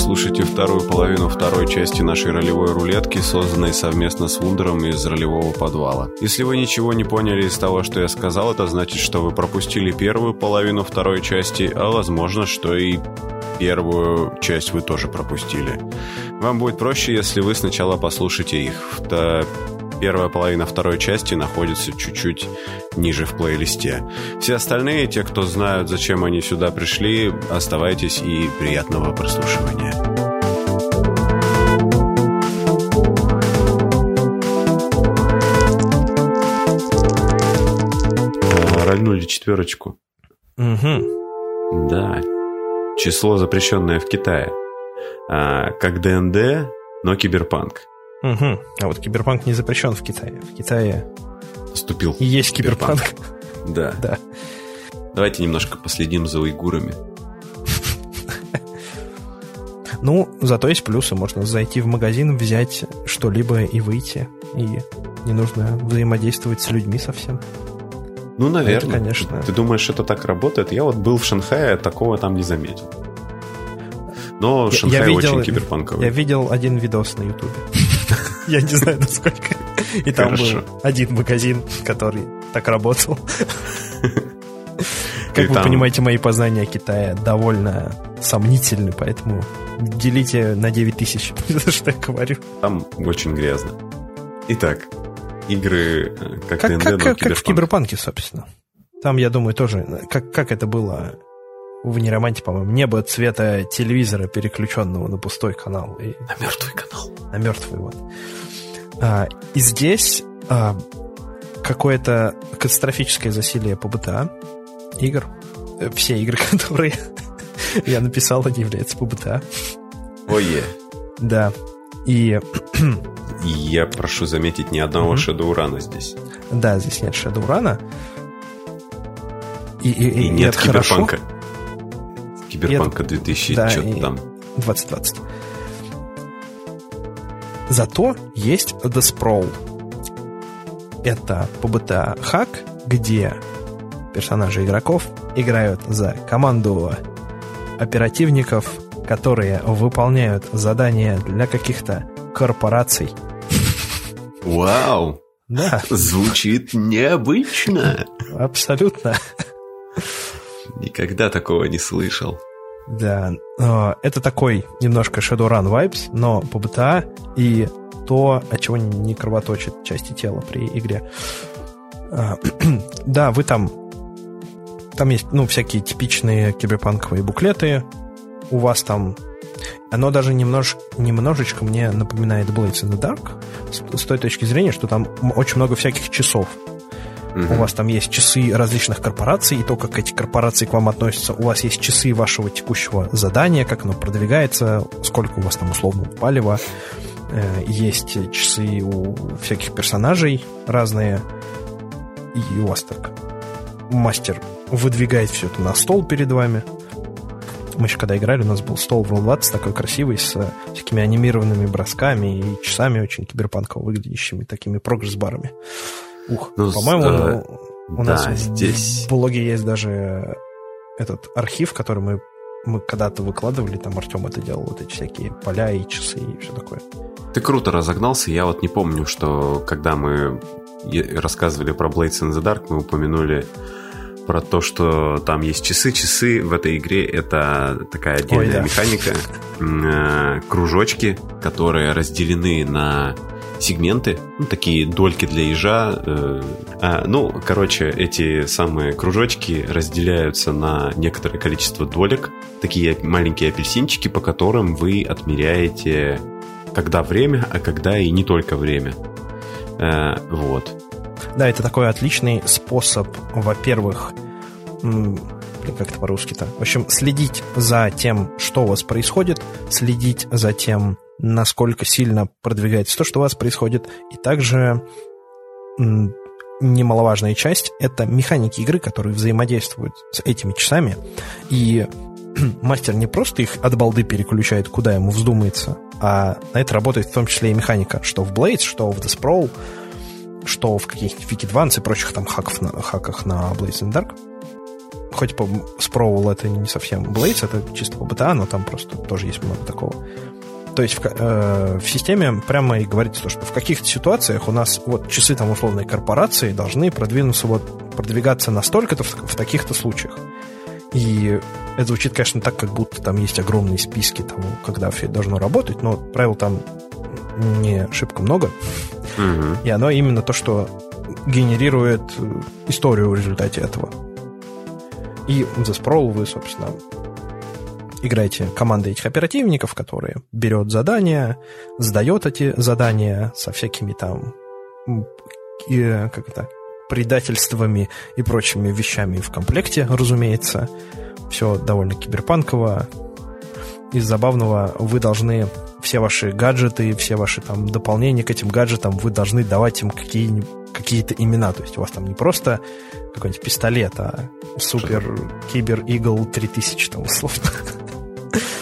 слушаете вторую половину второй части нашей ролевой рулетки, созданной совместно с Вундером из ролевого подвала. Если вы ничего не поняли из того, что я сказал, это значит, что вы пропустили первую половину второй части, а возможно, что и первую часть вы тоже пропустили. Вам будет проще, если вы сначала послушаете их. Первая половина второй части находится чуть-чуть ниже в плейлисте. Все остальные, те, кто знают, зачем они сюда пришли, оставайтесь и приятного прослушивания. А, рольнули четверочку. Угу. Да. Число, запрещенное в Китае. А, как ДНД, но киберпанк. Угу. А вот киберпанк не запрещен в Китае. В Китае Вступил и есть киберпанк. Да. Да. Давайте немножко последим за уйгурами. Ну, зато есть плюсы. Можно зайти в магазин, взять что-либо и выйти. И не нужно взаимодействовать с людьми совсем. Ну, наверное. Это, конечно. Ты думаешь, это так работает? Я вот был в Шанхае, такого там не заметил. Но Шанхай я видел, очень киберпанковый. Я видел один видос на Ютубе. Я не знаю, насколько. И там был один магазин, который так работал. Как вы понимаете, мои познания о Китае довольно сомнительны, поэтому делите на 9 тысяч, что я говорю. Там очень грязно. Итак, игры э, как как, как, как в Киберпанке, собственно. Там, я думаю, тоже, как, как это было в Нероманте, по-моему, небо цвета телевизора, переключенного на пустой канал. И... На мертвый канал. На мертвый, вот. А, и здесь а, какое-то катастрофическое засилие по БТА игр. Э, все игры, которые я написал, они являются по БТА. Ое. Да. И... Я прошу заметить, ни одного. Shadowrun здесь. Да, здесь нет Shadowrun. И, и, и, и нет Киберпанка. Хорошо. Киберпанка 2000, да, что там. 2020. Зато есть The Sprawl. Это ПБТА хак, где персонажи игроков играют за команду оперативников, которые выполняют задания для каких-то корпораций. Вау! Да. Звучит необычно. Абсолютно. Никогда такого не слышал. Да, это такой немножко Shadowrun vibes, но по BTA и то, от чего не кровоточит части тела при игре. А, да, вы там... Там есть, ну, всякие типичные киберпанковые буклеты. У вас там... Оно даже немнож, немножечко мне напоминает Blades in the Dark с той точки зрения, что там очень много всяких часов. У вас там есть часы различных корпораций, и то, как эти корпорации к вам относятся. У вас есть часы вашего текущего задания, как оно продвигается, сколько у вас там условно палева. Э, есть часы у всяких персонажей разные. И у вас так мастер выдвигает все это на стол перед вами. Мы еще когда играли, у нас был стол в Roll20 такой красивый, с всякими анимированными бросками и часами очень киберпанково выглядящими, такими прогресс-барами. Ух, ну, по-моему, э, у да, нас здесь... в блоге есть даже этот архив, который мы, мы когда-то выкладывали, там Артем это делал, вот эти всякие поля и часы и все такое. Ты круто разогнался, я вот не помню, что когда мы рассказывали про Blades in the Dark, мы упомянули про то, что там есть часы. Часы в этой игре это такая отдельная Ой, да. механика. Э, кружочки, которые разделены на сегменты, ну, такие дольки для ежа. Э, а, ну, короче, эти самые кружочки разделяются на некоторое количество долек, такие маленькие апельсинчики, по которым вы отмеряете, когда время, а когда и не только время. Э, вот. Да, это такой отличный способ, во-первых, как это по-русски-то? В общем, следить за тем, что у вас происходит, следить за тем, насколько сильно продвигается то, что у вас происходит, и также немаловажная часть — это механики игры, которые взаимодействуют с этими часами, и мастер не просто их от балды переключает, куда ему вздумается, а на это работает в том числе и механика, что в Blades, что в The Sprawl, что в каких-нибудь Wiki Advance и прочих там хаков на, хаках на Blades in Dark. хоть по Sprawl это не совсем Blades, это чисто по BTA, но там просто тоже есть много такого. То есть в, э, в системе прямо и говорится, что в каких-то ситуациях у нас вот часы там условной корпорации должны продвинуться вот продвигаться настолько-то в, в таких-то случаях. И это звучит, конечно, так, как будто там есть огромные списки того, когда все должно работать, но правил там не шибко много. Угу. И оно именно то, что генерирует историю в результате этого. И за Sprawl вы, собственно, играете командой этих оперативников, которые берет задания, сдает эти задания со всякими там как это, предательствами и прочими вещами в комплекте, разумеется. Все довольно киберпанково. Из забавного вы должны все ваши гаджеты, все ваши там дополнения к этим гаджетам, вы должны давать им какие какие-то имена. То есть у вас там не просто какой-нибудь пистолет, а супер кибер игл 3000 там условно.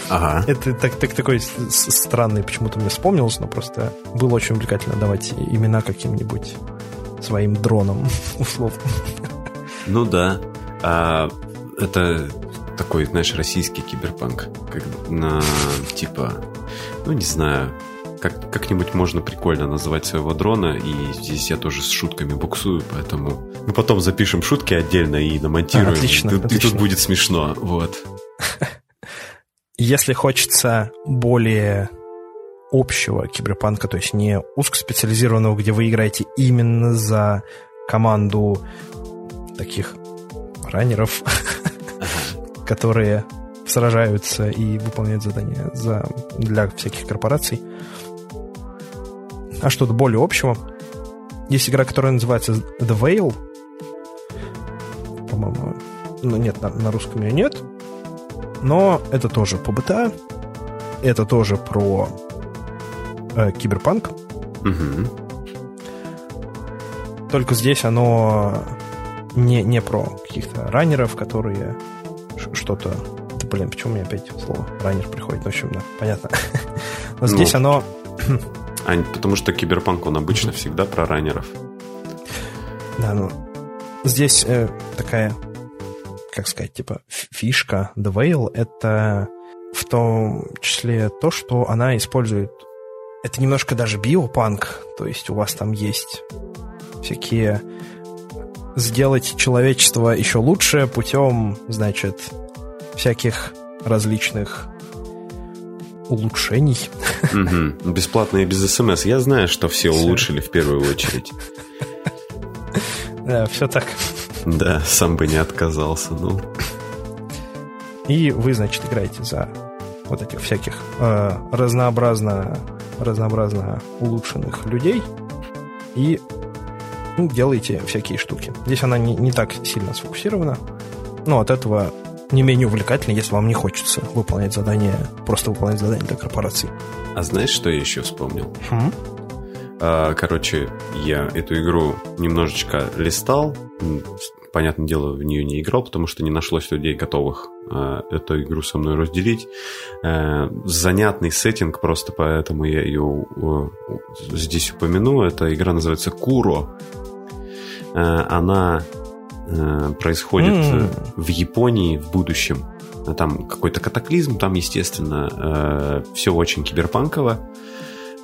Ага. Это так, так, такой странный, почему-то мне вспомнилось, но просто было очень увлекательно давать имена каким-нибудь своим дроном, условно. Ну да. А, это такой, знаешь, российский киберпанк. Как на, типа, ну не знаю, как, как-нибудь можно прикольно называть своего дрона, и здесь я тоже с шутками буксую, поэтому мы потом запишем шутки отдельно и намонтируем. А, отлично, и, отлично. и тут будет смешно, вот. Если хочется более общего киберпанка, то есть не узкоспециализированного, где вы играете именно за команду таких раннеров, которые сражаются и выполняют задания за, для всяких корпораций. А что-то более общего. Есть игра, которая называется The Veil. По-моему, ну нет, на, на русском ее нет. Но это тоже по БТА. Это тоже про э, киберпанк. Угу. Только здесь оно не, не про каких-то раннеров, которые что-то... Да, блин, почему меня опять слово раннер приходит? Ну, в общем, да, понятно. Но здесь ну, оно... А, потому что киберпанк, он обычно всегда про раннеров. Да, ну, здесь э, такая как сказать, типа фишка The Whale — это в том числе то, что она использует... Это немножко даже биопанк, то есть у вас там есть всякие сделать человечество еще лучше путем, значит, всяких различных улучшений. Угу. Бесплатно и без СМС. Я знаю, что все улучшили в первую очередь. Да, все так. Да, сам бы не отказался, ну. И вы, значит, играете за вот этих всяких э, разнообразно, разнообразно улучшенных людей и ну, делаете всякие штуки. Здесь она не, не так сильно сфокусирована, но от этого не менее увлекательно, если вам не хочется выполнять задания, просто выполнять задания для корпораций. А знаешь, что я еще вспомнил? Хм? Короче, я эту игру немножечко листал, понятное дело, в нее не играл, потому что не нашлось людей, готовых э, эту игру со мной разделить. Э, занятный сеттинг, просто поэтому я ее э, здесь упомяну. Эта игра называется Куро. Э, она э, происходит mm. в Японии в будущем. Там какой-то катаклизм, там, естественно, э, все очень киберпанково.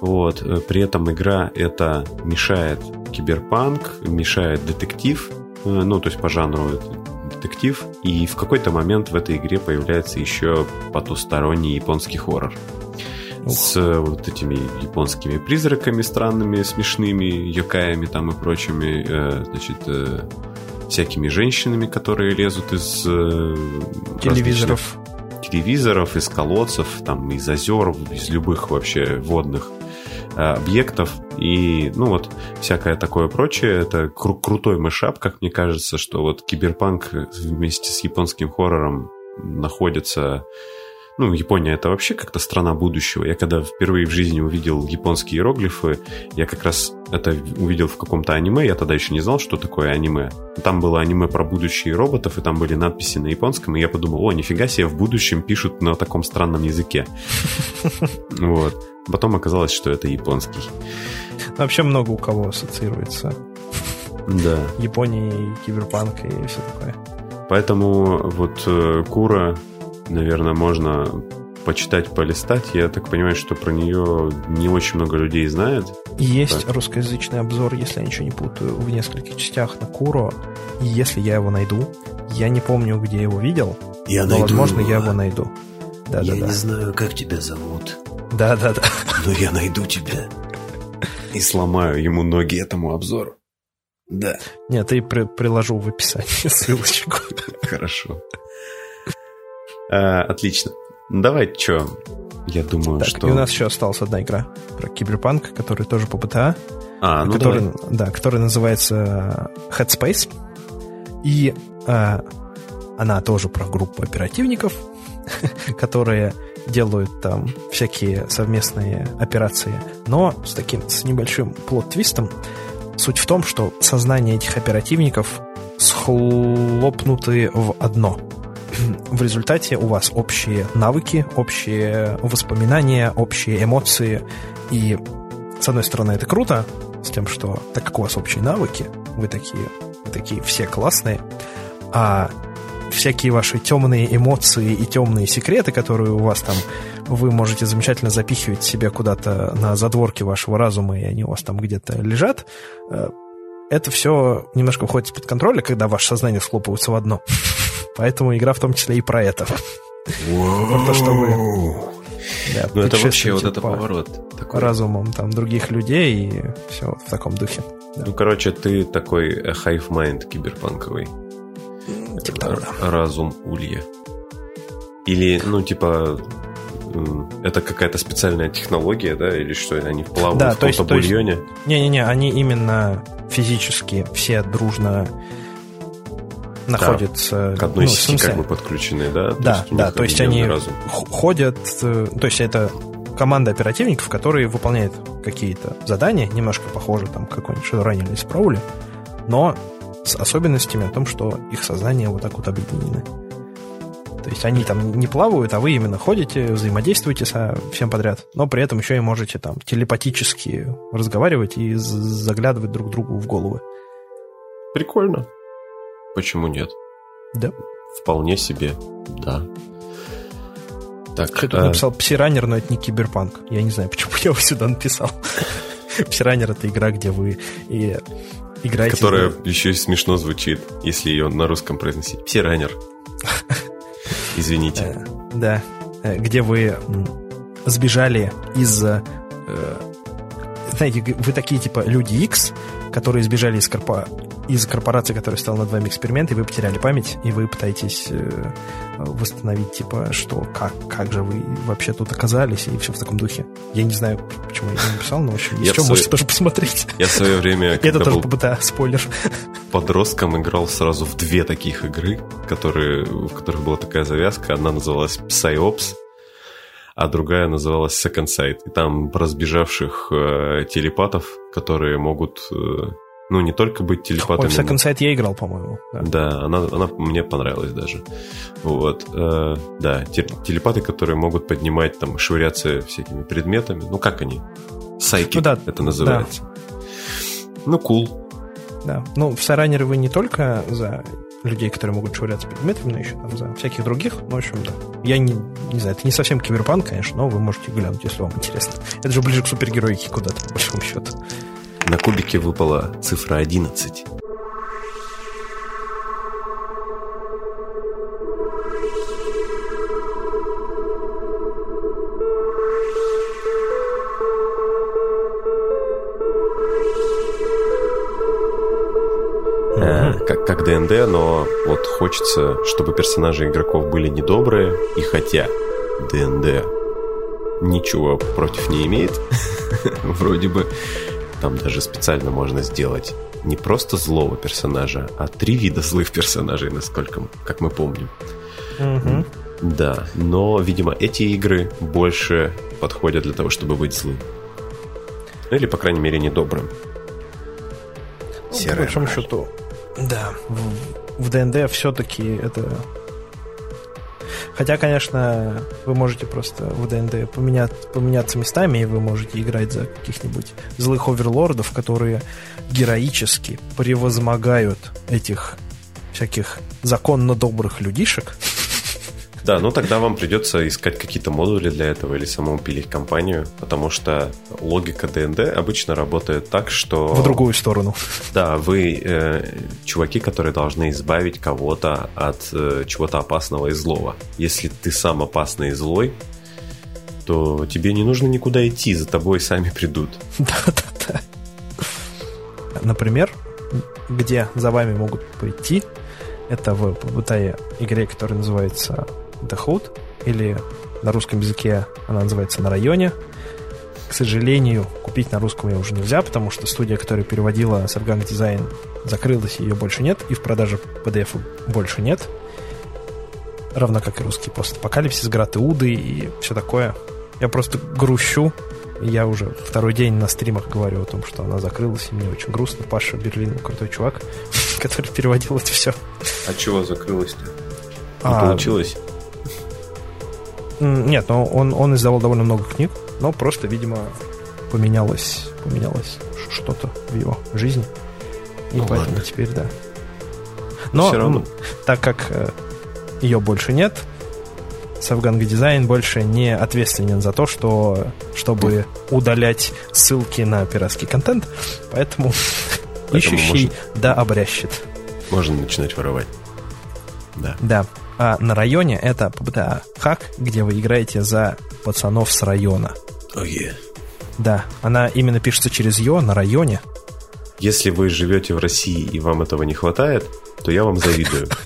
Вот. Э, при этом игра это мешает киберпанк, мешает детектив, Э, ну, то есть по жанру детектив, и в какой-то момент в этой игре появляется еще потусторонний японский хоррор. С вот этими японскими призраками странными, смешными, йокаями там и прочими, э, значит, э, всякими женщинами, которые лезут из телевизоров. Телевизоров, из колодцев, там, из озер, из любых вообще водных объектов и, ну вот, всякое такое прочее. Это кру- крутой мышап, как мне кажется, что вот киберпанк вместе с японским хоррором находится... Ну, Япония это вообще как-то страна будущего. Я когда впервые в жизни увидел японские иероглифы, я как раз это увидел в каком-то аниме, я тогда еще не знал, что такое аниме. Там было аниме про будущие роботов, и там были надписи на японском, и я подумал, о, нифига себе, в будущем пишут на таком странном языке. Вот. Потом оказалось, что это японский. Вообще много у кого ассоциируется. Да. Япония, киберпанк и все такое. Поэтому вот э, Кура, наверное, можно почитать, полистать. Я так понимаю, что про нее не очень много людей знает. Есть так. русскоязычный обзор, если я ничего не путаю, в нескольких частях на Куро. И если я его найду, я не помню, где его видел, я но, найду возможно, его. я его найду. Да, я да, не да. знаю, как тебя зовут. Да, да, да. Но я найду тебя. И сломаю ему ноги этому обзору. Да. Нет, и при приложу в описании ссылочку. Хорошо. А, отлично. Давай, что? Я думаю, так, что... И у нас еще осталась одна игра про киберпанк, который тоже по БТА. А, ну который, давай. Да, который называется Headspace. И а, она тоже про группу оперативников, которые делают там всякие совместные операции, но с таким, с небольшим плод-твистом. Суть в том, что сознание этих оперативников схлопнуты в одно. В результате у вас общие навыки, общие воспоминания, общие эмоции. И, с одной стороны, это круто, с тем, что так как у вас общие навыки, вы такие, вы такие все классные, а всякие ваши темные эмоции и темные секреты, которые у вас там, вы можете замечательно запихивать себе куда-то на задворке вашего разума, и они у вас там где-то лежат, э, это все немножко выходит из-под контроля, когда ваше сознание схлопывается в одно. Поэтому игра в том числе и про это. Про то, что вы да, ну это вообще вот это поворот. Такой. Разумом там других людей и все вот в таком духе. Да. Ну, короче, ты такой hive mind киберпанковый. Да. Разум улья. Или, ну, типа, это какая-то специальная технология, да, или что, они плавают да, в каком-то бульоне? Не-не-не, они именно физически все дружно находятся... Да, к одной ну, сети как бы подключены, да? Да, то да, то есть они разум. ходят... Э, то есть это команда оперативников, которые выполняют какие-то задания, немножко похожи там какой-нибудь Shadowrun или Спроули, но с особенностями о том, что их сознание вот так вот объединены. То есть они там не плавают, а вы именно ходите, взаимодействуете со всем подряд, но при этом еще и можете там телепатически разговаривать и заглядывать друг другу в головы. Прикольно. Почему нет? Да. Вполне себе, да. Так, я тут а... написал псиранер, но это не киберпанк. Я не знаю, почему я его сюда написал. Псиранер это игра, где вы и играете... Которая за... еще и смешно звучит, если ее на русском произносить. Псиранер. Извините. Э, да. Э, где вы сбежали из... Э, знаете, вы такие типа люди X, которые сбежали из, корпо... из корпорации, которая стала над вами эксперимент, и вы потеряли память, и вы пытаетесь восстановить, типа, что, как, как же вы вообще тут оказались, и все в таком духе. Я не знаю, почему я это написал, но, если что, свое... можете тоже посмотреть. Я в свое время, Это тоже ПБТА, спойлер. Подростком играл сразу в две таких игры, которые, в которых была такая завязка. Одна называлась PsyOps, а другая называлась Second Sight. И там про сбежавших э, телепатов, которые могут э, ну, не только быть телепатами. Ой, в Second Sight я играл, по-моему. Да, да она, она мне понравилась даже. Вот. Э, да, телепаты, которые могут поднимать, там, швыряться всякими предметами. Ну, как они? Сайки ну, да, это называется. Да. Ну, кул. Cool. Да. Ну, в Саранере вы не только за людей, которые могут швыряться предметами, но еще там за всяких других. Ну, в общем, да. Я не, не знаю, это не совсем киберпанк, конечно, но вы можете глянуть, если вам интересно. Это же ближе к супергероике куда-то, по большому счету. На кубике выпала цифра 11. Э, как, как ДНД, но вот хочется, чтобы персонажи игроков были недобрые, и хотя ДНД ничего против не имеет, вроде бы там даже специально можно сделать не просто злого персонажа, а три вида злых персонажей, насколько, как мы помним. Угу. Да, но, видимо, эти игры больше подходят для того, чтобы быть злым. Или, по крайней мере, недобрым. Ну, по большому счету, да, в, в ДНД все-таки это Хотя, конечно, вы можете просто в ДНД поменять, поменяться местами, и вы можете играть за каких-нибудь злых оверлордов, которые героически превозмогают этих всяких законно добрых людишек. Да, ну тогда вам придется искать какие-то модули для этого или самому пилить компанию, потому что логика ДНД обычно работает так, что... В другую сторону. Да, вы э, чуваки, которые должны избавить кого-то от э, чего-то опасного и злого. Если ты сам опасный и злой, то тебе не нужно никуда идти, за тобой сами придут. Да-да-да. Например, где за вами могут прийти, это в побытая игре, которая называется The Hood, или на русском языке она называется «На районе». К сожалению, купить на русском ее уже нельзя, потому что студия, которая переводила Sargang Design, закрылась, ее больше нет, и в продаже PDF больше нет. Равно как и русский постапокалипсис, Град Иуды и все такое. Я просто грущу. Я уже второй день на стримах говорю о том, что она закрылась, и мне очень грустно. Паша Берлин крутой чувак, который переводил это все. А чего закрылось-то? Не а, получилось? Нет, но он, он издавал довольно много книг, но просто, видимо, поменялось, поменялось что-то в его жизни. И ну, поэтому ладно. теперь, да. Но Все равно. так как э, ее больше нет, Савганга Дизайн больше не ответственен за то, что, чтобы удалять ссылки на пиратский контент, поэтому, поэтому ищущий можно, да обрящет. Можно начинать воровать. Да. Да. А на районе это PBTA хак, где вы играете за пацанов с района. Oh, yeah. Да, она именно пишется через Ё на районе. Если вы живете в России и вам этого не хватает, то я вам завидую.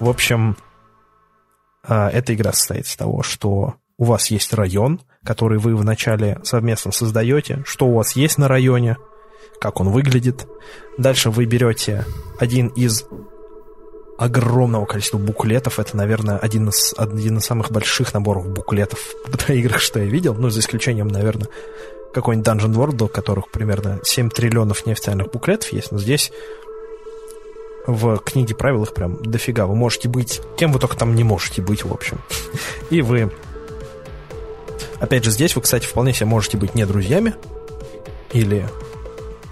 В общем, а, эта игра состоит из того, что у вас есть район, который вы вначале совместно создаете, что у вас есть на районе, как он выглядит. Дальше вы берете один из огромного количества буклетов. Это, наверное, один из, один из самых больших наборов буклетов в играх, что я видел. Ну, за исключением, наверное, какой-нибудь Dungeon World, у которых примерно 7 триллионов неофициальных буклетов есть. Но здесь в книге правил их прям дофига. Вы можете быть кем вы только там не можете быть, в общем. И вы... Опять же, здесь вы, кстати, вполне себе можете быть не друзьями или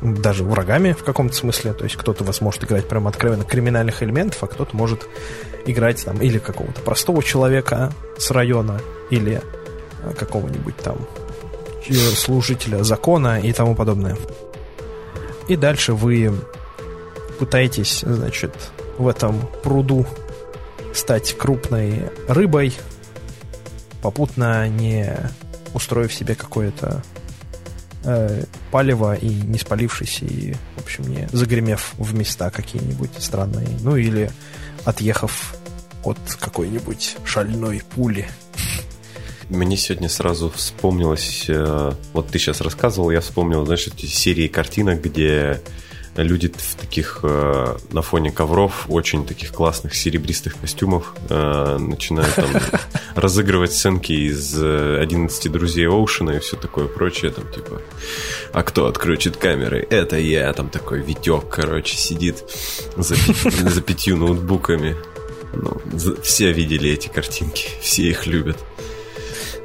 даже врагами в каком-то смысле. То есть кто-то вас может играть прям откровенно криминальных элементов, а кто-то может играть там или какого-то простого человека с района, или э, какого-нибудь там служителя закона и тому подобное. И дальше вы пытаетесь, значит, в этом пруду стать крупной рыбой, попутно не устроив себе какое-то э, палево и не спалившись, и, в общем, не загремев в места какие-нибудь странные. Ну или отъехав от какой-нибудь шальной пули. Мне сегодня сразу вспомнилось, э, вот ты сейчас рассказывал, я вспомнил, знаешь, эти серии картинок, где люди в таких э, на фоне ковров очень таких классных серебристых костюмов э, начинают там разыгрывать сценки из 11 друзей Оушена и все такое прочее там типа а кто отключит камеры? Это я! Там такой Витек короче сидит за, за пятью ноутбуками. Ну, все видели эти картинки все их любят.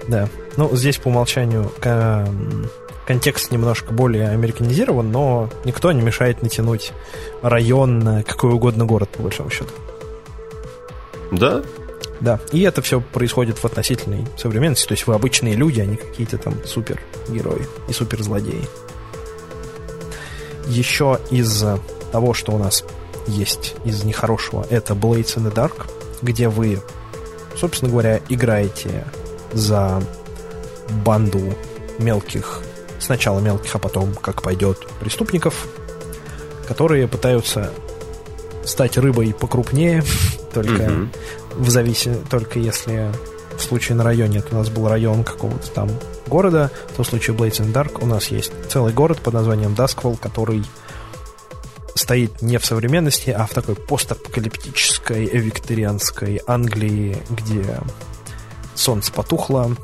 Да. Ну здесь по умолчанию контекст немножко более американизирован, но никто не мешает натянуть район на какой угодно город, по большому счету. Да? Да, и это все происходит в относительной современности, то есть вы обычные люди, а не какие-то там супергерои и суперзлодеи. Еще из того, что у нас есть из нехорошего, это Blades in the Dark, где вы, собственно говоря, играете за банду мелких сначала мелких, а потом, как пойдет, преступников, которые пытаются стать рыбой покрупнее, только mm-hmm. в зависимости, только если в случае на районе это у нас был район какого-то там города, то в случае Blades in Dark у нас есть целый город под названием Дасkwall, который стоит не в современности, а в такой постапокалиптической, викторианской Англии, где солнце потухло,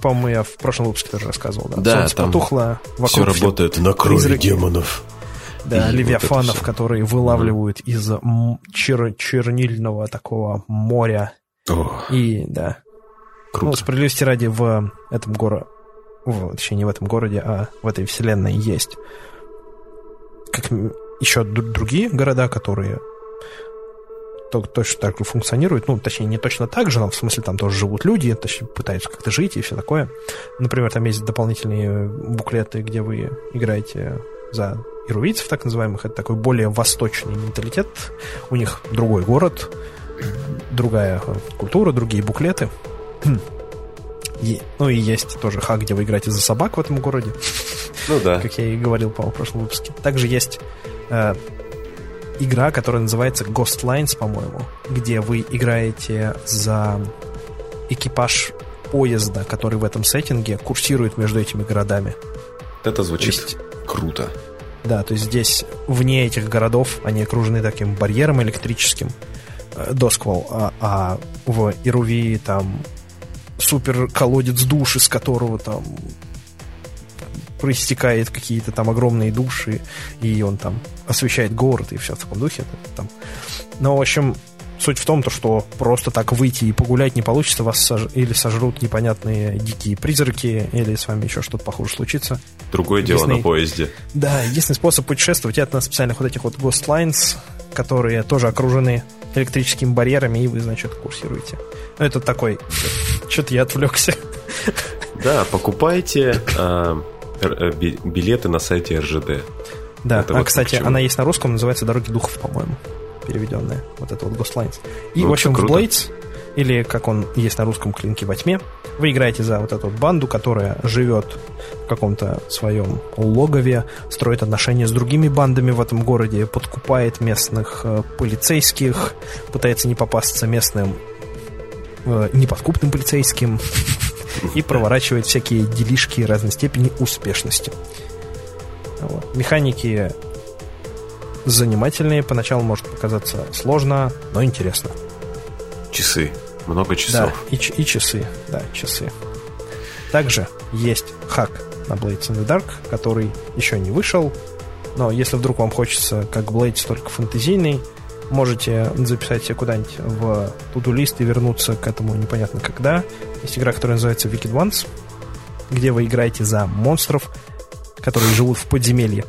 по-моему, я в прошлом выпуске тоже рассказывал. Да, да Солнце там потухло. Вокруг все работает на крови призраки. демонов. Да, и левиафанов, вот которые вылавливают mm. из чер- чернильного такого моря. О, и, да. Круто. Ну, справедливости ради, в этом городе, точнее, не в этом городе, а в этой вселенной есть как еще другие города, которые точно так же функционируют, ну, точнее, не точно так же, но в смысле там тоже живут люди, точнее, пытаются как-то жить и все такое. Например, там есть дополнительные буклеты, где вы играете за ирувийцев, так называемых. Это такой более восточный менталитет. У них другой город, другая культура, другие буклеты. И, ну и есть тоже хак, где вы играете за собак в этом городе. Ну да. Как я и говорил, по в прошлом выпуске. Также есть э, игра, которая называется Ghost Lines, по-моему, где вы играете за экипаж поезда, который в этом сеттинге курсирует между этими городами. Это звучит есть, круто. Да, то есть здесь вне этих городов они окружены таким барьером электрическим, э, досквал, а, а в Ирувии там супер колодец душ, из которого там проистекает какие-то там огромные души, и он там освещает город, и все в таком духе. Там. Но, в общем, суть в том, то, что просто так выйти и погулять не получится, вас сож... или сожрут непонятные дикие призраки, или с вами еще что-то похуже случится. Другое дело на поезде. Да, единственный способ путешествовать это на специальных вот этих вот Ghost Lines, которые тоже окружены электрическими барьерами, и вы, значит, курсируете. Ну, это такой... Что-то я отвлекся. Да, покупайте а, билеты на сайте РЖД. Да, это а, вот кстати, она есть на русском, называется «Дороги духов», по-моему, переведенная. Вот это вот Ghost Lines. И, ну, в общем, в Blades, или как он есть на русском «Клинки во тьме», вы играете за вот эту банду, которая живет в каком-то своем логове, строит отношения с другими бандами в этом городе, подкупает местных э, полицейских, пытается не попасться местным э, неподкупным полицейским, и проворачивает всякие делишки разной степени успешности. Вот. Механики занимательные, поначалу может показаться сложно, но интересно. Часы. Много часов. Да, и, и часы. Да, часы. Также есть хак на Blades in the Dark, который еще не вышел, но если вдруг вам хочется, как Blades, только фэнтезийный, можете записать себе куда-нибудь в туду лист и вернуться к этому непонятно когда. Есть игра, которая называется Wicked Ones, где вы играете за монстров, которые живут в подземелье.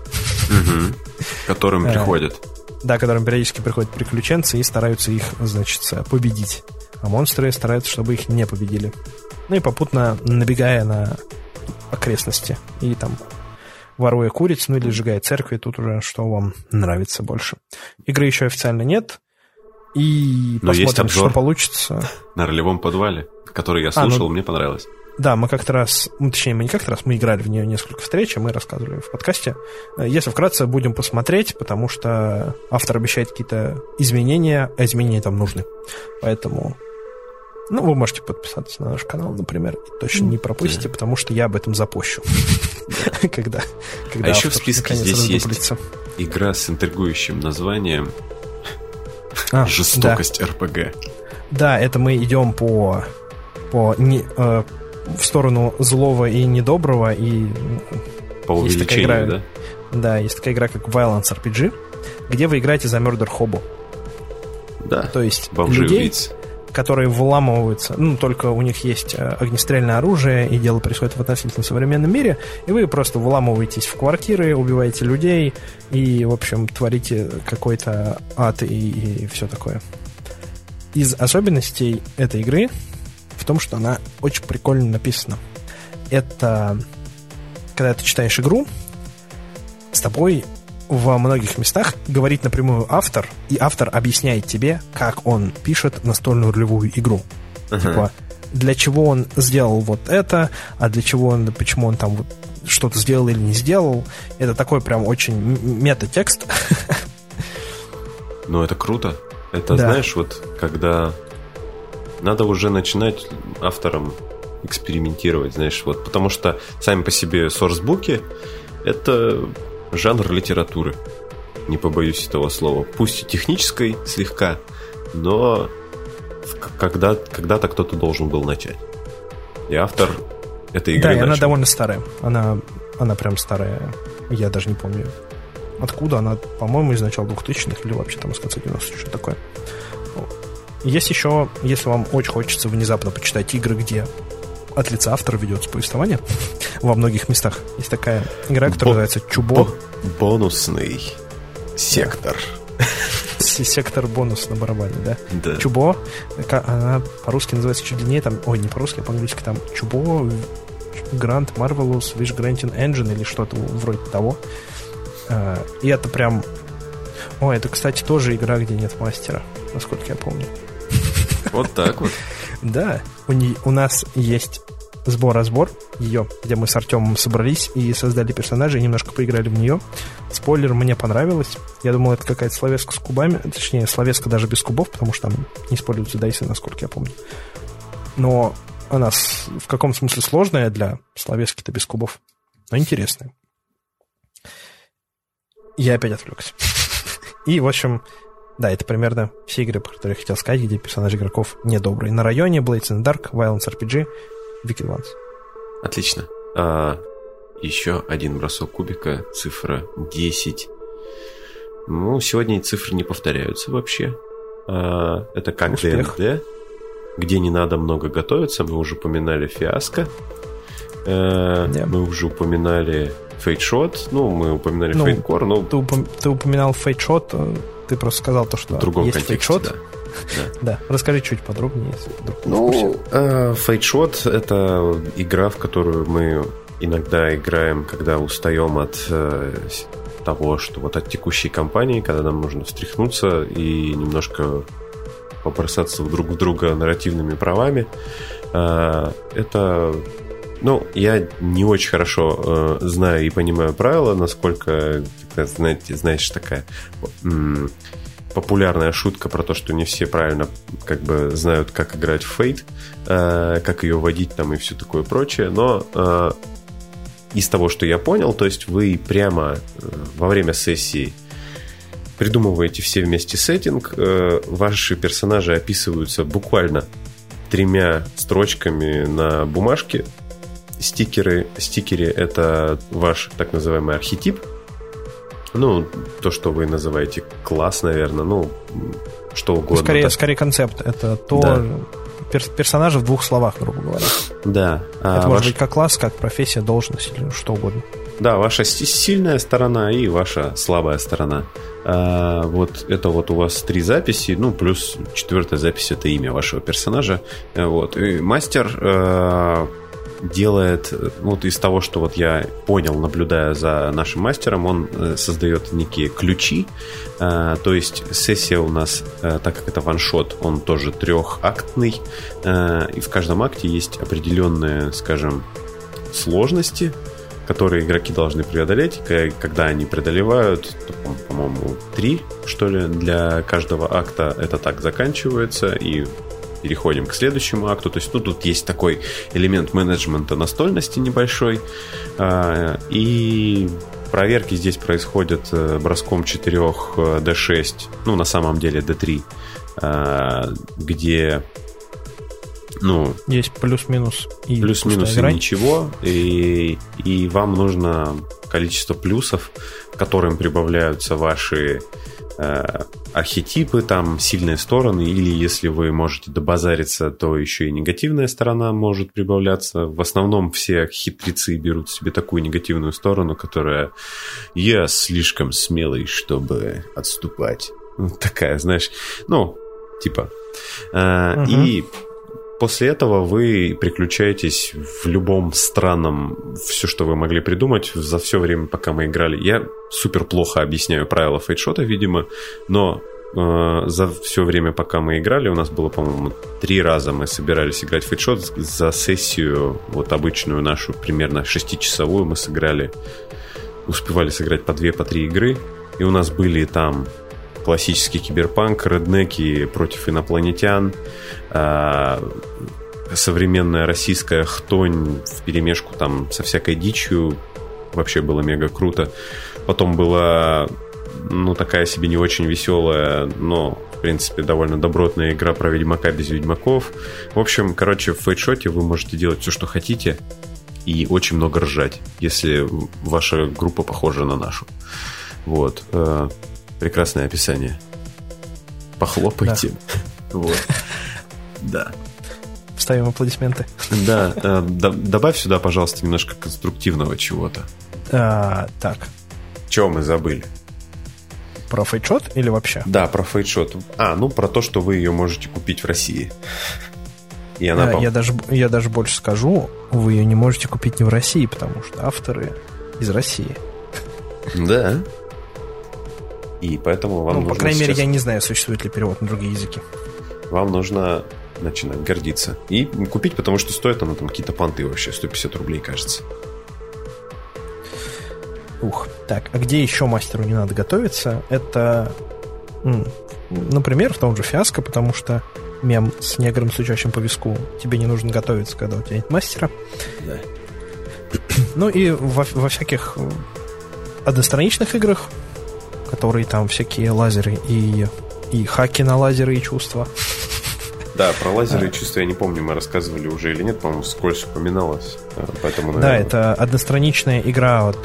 Которым э, приходят. Да, которым периодически приходят приключенцы и стараются их, значит, победить. А монстры стараются, чтобы их не победили. Ну и попутно набегая на окрестности и там воруя куриц, ну или сжигая церкви, тут уже что вам нравится больше. Игры еще официально нет, и Но посмотрим, есть обзор что получится. На ролевом подвале, который я слушал, а, ну, мне понравилось. Да, мы как-то раз, ну, точнее, мы не как-то раз, мы играли в нее несколько встреч, а мы рассказывали в подкасте. Если вкратце, будем посмотреть, потому что автор обещает какие-то изменения, а изменения там нужны. Поэтому ну, вы можете подписаться на наш канал, например, и точно не пропустите, да. потому что я об этом запущу. когда, а еще в списке здесь есть игра с интригующим названием а, «Жестокость РПГ». Да, это мы идем по, по не, э, в сторону злого и недоброго, и по увеличению, игра, да? Да, есть такая игра, как Violence RPG, где вы играете за Murder Hobo. Да, То есть людей, которые вламываются, ну, только у них есть э, огнестрельное оружие, и дело происходит в относительно современном мире, и вы просто вламываетесь в квартиры, убиваете людей, и, в общем, творите какой-то ад и, и все такое. Из особенностей этой игры в том, что она очень прикольно написана. Это, когда ты читаешь игру, с тобой во многих местах говорит напрямую автор, и автор объясняет тебе, как он пишет настольную ролевую игру. Uh-huh. Типа, для чего он сделал вот это, а для чего он, почему он там вот что-то сделал или не сделал. Это такой прям очень мета-текст. Ну, это круто. Это, да. знаешь, вот когда надо уже начинать автором экспериментировать, знаешь, вот, потому что сами по себе сорсбуки это жанр литературы. Не побоюсь этого слова. Пусть и технической слегка, но когда, когда-то кто-то должен был начать. И автор этой игры Да, и она довольно старая. Она, она прям старая. Я даже не помню, откуда она, по-моему, из начала 2000-х или вообще там из конца 90-х, что такое. Есть еще, если вам очень хочется внезапно почитать игры, где от лица автора ведется повествование во многих местах. Есть такая игра, которая Бо- называется Чубо. Бонусный Сектор. Сектор бонус на барабане, да? Да. Чубо, она по-русски называется чуть длиннее, там, ой, не по-русски, а по-английски там Чубо, Grand Marvelous Wish Granting Engine или что-то вроде того. А, и это прям... Ой, это, кстати, тоже игра, где нет мастера, насколько я помню. Вот так вот. Да, у, не, у нас есть сбор-разбор ее, где мы с Артемом собрались и создали персонажа, и немножко поиграли в нее. Спойлер, мне понравилось. Я думал, это какая-то словеска с кубами, точнее, словеска даже без кубов, потому что там не используются дайсы, насколько я помню. Но она в каком смысле сложная для словески-то без кубов, но интересная. Я опять отвлекся. И, в общем, да, это примерно все игры, про которые я хотел сказать, где персонажи игроков недобрые. На районе, Blades in the Dark, Violence RPG, Wicked Ones. Отлично. А, еще один бросок кубика, цифра 10. Ну, сегодня цифры не повторяются вообще. А, это как Успех. ДНД, где не надо много готовиться. Мы уже упоминали фиаско. А, Да. Мы уже упоминали Shot. Ну, мы упоминали Ну, Core, но Ты, упом- ты упоминал э, ты просто сказал то, что в другом есть Shot. да. Да. Да, расскажи чуть подробнее, если вдруг не в курсе. Ну, э, Shot — это игра, в которую мы иногда играем, когда устаем от э, того, что вот от текущей кампании, когда нам нужно встряхнуться и немножко побросаться друг в друга нарративными правами. Э, Это ну, я не очень хорошо э, знаю и понимаю правила, насколько, как, знаете, знаешь, такая популярная шутка про то, что не все правильно как бы знают, как играть в Fate, э, как ее водить там и все такое прочее, но э, из того, что я понял, то есть вы прямо э, во время сессии придумываете все вместе сеттинг, э, ваши персонажи описываются буквально тремя строчками на бумажке. Стикеры, стикеры это ваш так называемый архетип. Ну, то, что вы называете класс, наверное, ну, что Ну, угодно. скорее, так. скорее концепт. Это то Да. пер- персонажа в двух словах, грубо говоря. Да. а это может ваш- быть как класс, как профессия, должность или что угодно. Да, ваша си- сильная сторона и ваша слабая сторона. А, вот это вот у вас три записи, ну, плюс четвертая запись это имя вашего персонажа. Вот. И мастер э, делает, э, вот из того, что вот я понял, наблюдая за нашим мастером, он э, создает некие ключи. Э, то есть сессия у нас, так как это ваншот, он тоже трехактный. и в каждом акте есть определенные, скажем, сложности, которые игроки должны преодолеть. Когда они преодолевают, по-моему, три, что ли, для каждого акта это так заканчивается, и переходим к следующему акту. То есть, ну, тут есть такой элемент менеджмента настольности небольшой, а, и проверки здесь происходят э, броском 4 D6, ну, на самом деле D3, а, где ну, Есть плюс-минус и плюс-минус и ничего, и, и вам нужно количество плюсов, которым прибавляются ваши э, архетипы, там сильные стороны, или если вы можете добазариться, то еще и негативная сторона может прибавляться. В основном все хитрецы берут себе такую негативную сторону, которая «я слишком смелый, чтобы отступать». Ну, Такая, знаешь, ну, типа. Э, Мгм. И После этого вы приключаетесь в любом странном, все, что вы могли придумать за все время, пока мы играли. Я супер плохо объясняю правила фейтшота, видимо, но э, за все время, пока мы играли, у нас было, по-моему, три раза мы собирались играть в фейтшот. За сессию, вот обычную нашу, примерно шестичасовую, мы сыграли, успевали сыграть по две, по три игры. И у нас были там классический киберпанк, реднеки против инопланетян, а, современная российская хтонь в перемешку там со всякой дичью. Вообще было мега круто. Потом была, ну, такая себе не очень веселая, но, в принципе, довольно добротная игра про Ведьмака без Ведьмаков. В общем, короче, в фейтшоте вы можете делать все, что хотите, и очень много ржать, если ваша группа похожа на нашу. Вот. Прекрасное описание. Похлопайте. Вот. Да. Вставим аплодисменты. Да, э, д- добавь сюда, пожалуйста, немножко конструктивного чего-то. А, так, Чего мы забыли? Про фейтшот или вообще? Да, про фейтшот. А, ну про то, что вы ее можете купить в России. И она, я, я, даже, я даже больше скажу, вы ее не можете купить не в России, потому что авторы из России. Да. И поэтому вам ну, нужно по крайней сейчас... мере, я не знаю, существует ли перевод на другие языки. Вам нужно начинать гордиться. И купить, потому что стоит она там какие-то понты вообще, 150 рублей, кажется. Ух, так, а где еще мастеру не надо готовиться? Это, например, в том же фиаско, потому что мем с негром, стучащим по виску, тебе не нужно готовиться, когда у тебя нет мастера. Да. Ну и во, во всяких одностраничных играх, которые там всякие лазеры и, и хаки на лазеры и чувства. Да, про лазеры и чувства я не помню, мы рассказывали уже или нет, по-моему, скользь упоминалось. Э, поэтому, наверное... Да, это одностраничная игра от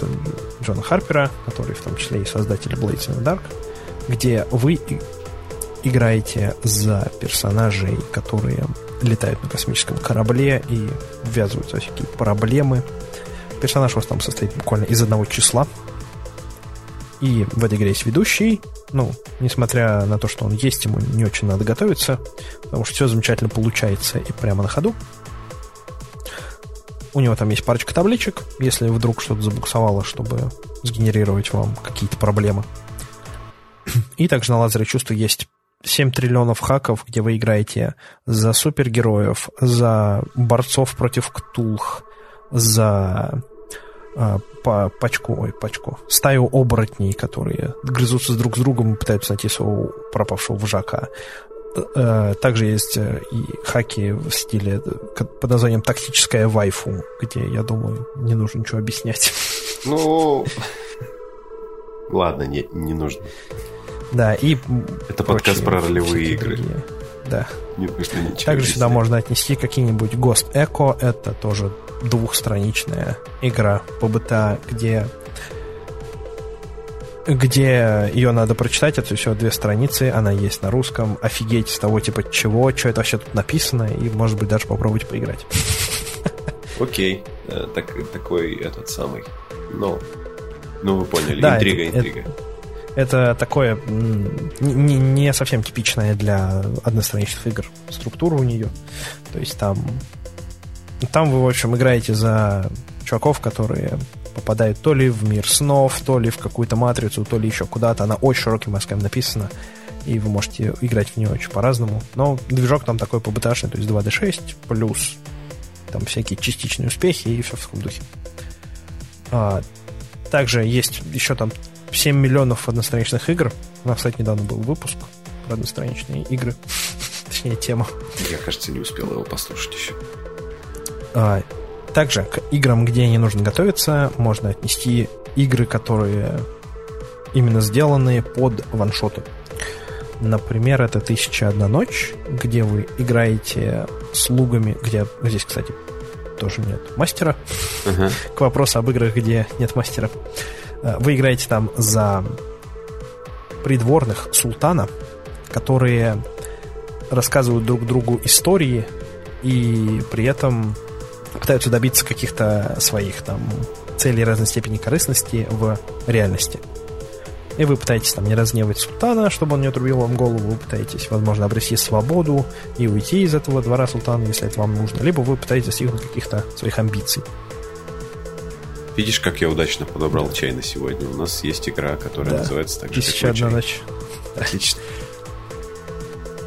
Джона Харпера, который в том числе и создатель Blades in the Dark, где вы играете за персонажей, которые летают на космическом корабле и ввязываются в всякие проблемы. Персонаж у вас там состоит буквально из одного числа. И в этой игре есть ведущий. Ну, несмотря на то, что он есть, ему не очень надо готовиться, потому что все замечательно получается и прямо на ходу. У него там есть парочка табличек, если вдруг что-то забуксовало, чтобы сгенерировать вам какие-то проблемы. И также на лазере чувства есть 7 триллионов хаков, где вы играете за супергероев, за борцов против ктулх, за по пачку, ой, пачку, стаю оборотней, которые грызутся друг с другом и пытаются найти своего пропавшего вожака. Э, также есть э, и хаки в стиле э, под названием «Тактическая вайфу», где, я думаю, не нужно ничего объяснять. Ну, ладно, не, не нужно. Да, и... Это подкаст про ролевые игры. Другие. Да. Не нужно ничего Также сюда можно отнести какие-нибудь Ghost Echo. Это тоже двухстраничная игра по БТА, где где ее надо прочитать, это всего две страницы, она есть на русском, офигеть с того, типа, чего, что это вообще тут написано, и, может быть, даже попробовать поиграть. Окей, э, так, такой этот самый, ну, ну вы поняли, да, интрига, это, интрига. Это, это такое не, не совсем типичное для одностраничных игр структура у нее, то есть там там вы, в общем, играете за чуваков, которые попадают то ли в мир снов, то ли в какую-то матрицу, то ли еще куда-то. Она очень широким мазком написана, и вы можете играть в нее очень по-разному. Но движок там такой побыташный, то есть 2D6 плюс там всякие частичные успехи и все в таком духе. А, также есть еще там 7 миллионов одностраничных игр. У нас, кстати, недавно был выпуск про одностраничные игры. Точнее, тема. Я, кажется, не успел его послушать еще. А, также к играм, где не нужно готовиться, можно отнести игры, которые именно сделаны под ваншоты. Например, это «Тысяча одна ночь», где вы играете слугами, где здесь, кстати, тоже нет мастера. Uh-huh. К вопросу об играх, где нет мастера. Э, вы играете там за придворных султана, которые рассказывают друг другу истории и при этом пытаются добиться каких-то своих там целей разной степени корыстности в реальности. И вы пытаетесь там не разневать султана, чтобы он не отрубил вам голову, вы пытаетесь, возможно, обрести свободу и уйти из этого двора султана, если это вам нужно, либо вы пытаетесь достигнуть каких-то своих амбиций. Видишь, как я удачно подобрал чай на сегодня. У нас есть игра, которая да. называется так же, Тысяча одна ночь. Отлично.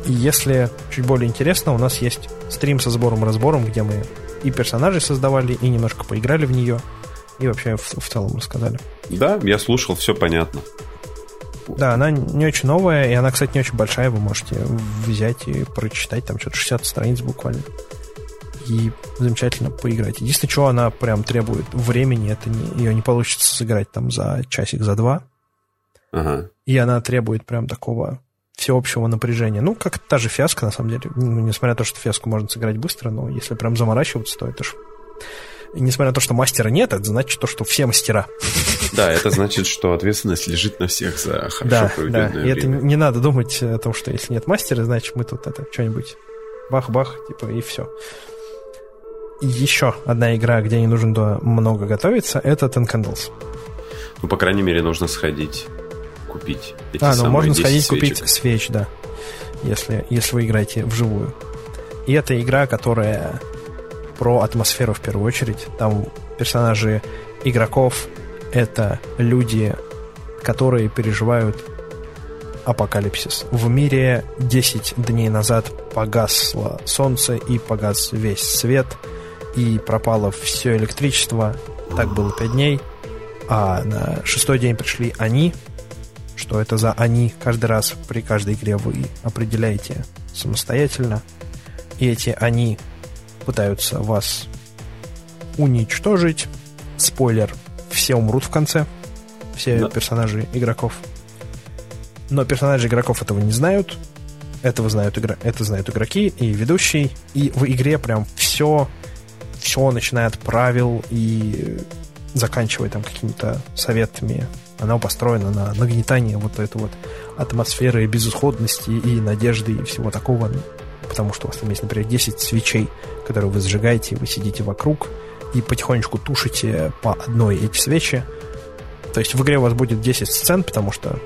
И если чуть более интересно, у нас есть стрим со сбором и разбором, где мы и персонажей создавали, и немножко поиграли в нее, и вообще в, в целом рассказали. Да, я слушал, все понятно. Да, она не очень новая, и она, кстати, не очень большая, вы можете взять и прочитать, там что-то 60 страниц буквально. И замечательно поиграть. Единственное, что она прям требует времени, это не, ее не получится сыграть там за часик, за два. Ага. И она требует прям такого всеобщего напряжения. Ну, как та же фиаско, на самом деле. Ну, несмотря на то, что фиаску можно сыграть быстро, но если прям заморачиваться, то это ж... И несмотря на то, что мастера нет, это значит то, что все мастера. Да, это значит, что ответственность лежит на всех за хорошо да, проведенное да. И это не надо думать о том, что если нет мастера, значит мы тут это что-нибудь бах-бах, типа, и все. Еще одна игра, где не нужно много готовиться, это Ten Candles. Ну, по крайней мере, нужно сходить купить. Эти а, ну можно сходить свечек. купить свеч, да. Если, если вы играете вживую. И это игра, которая про атмосферу в первую очередь. Там персонажи игроков — это люди, которые переживают апокалипсис. В мире 10 дней назад погасло солнце и погас весь свет, и пропало все электричество. Так было 5 дней. А на шестой день пришли они. Что это за они? Каждый раз при каждой игре вы определяете самостоятельно. И эти они пытаются вас уничтожить. Спойлер, все умрут в конце. Все да. персонажи игроков. Но персонажи игроков этого не знают. Этого знают, игра... это знают игроки и ведущий. И в игре прям все, все начиная от правил и заканчивая там какими-то советами. Она построена на нагнетании вот этой вот атмосферы безысходности и надежды и всего такого. Потому что у вас там есть, например, 10 свечей, которые вы зажигаете, вы сидите вокруг и потихонечку тушите по одной эти свечи. То есть в игре у вас будет 10 сцен, потому что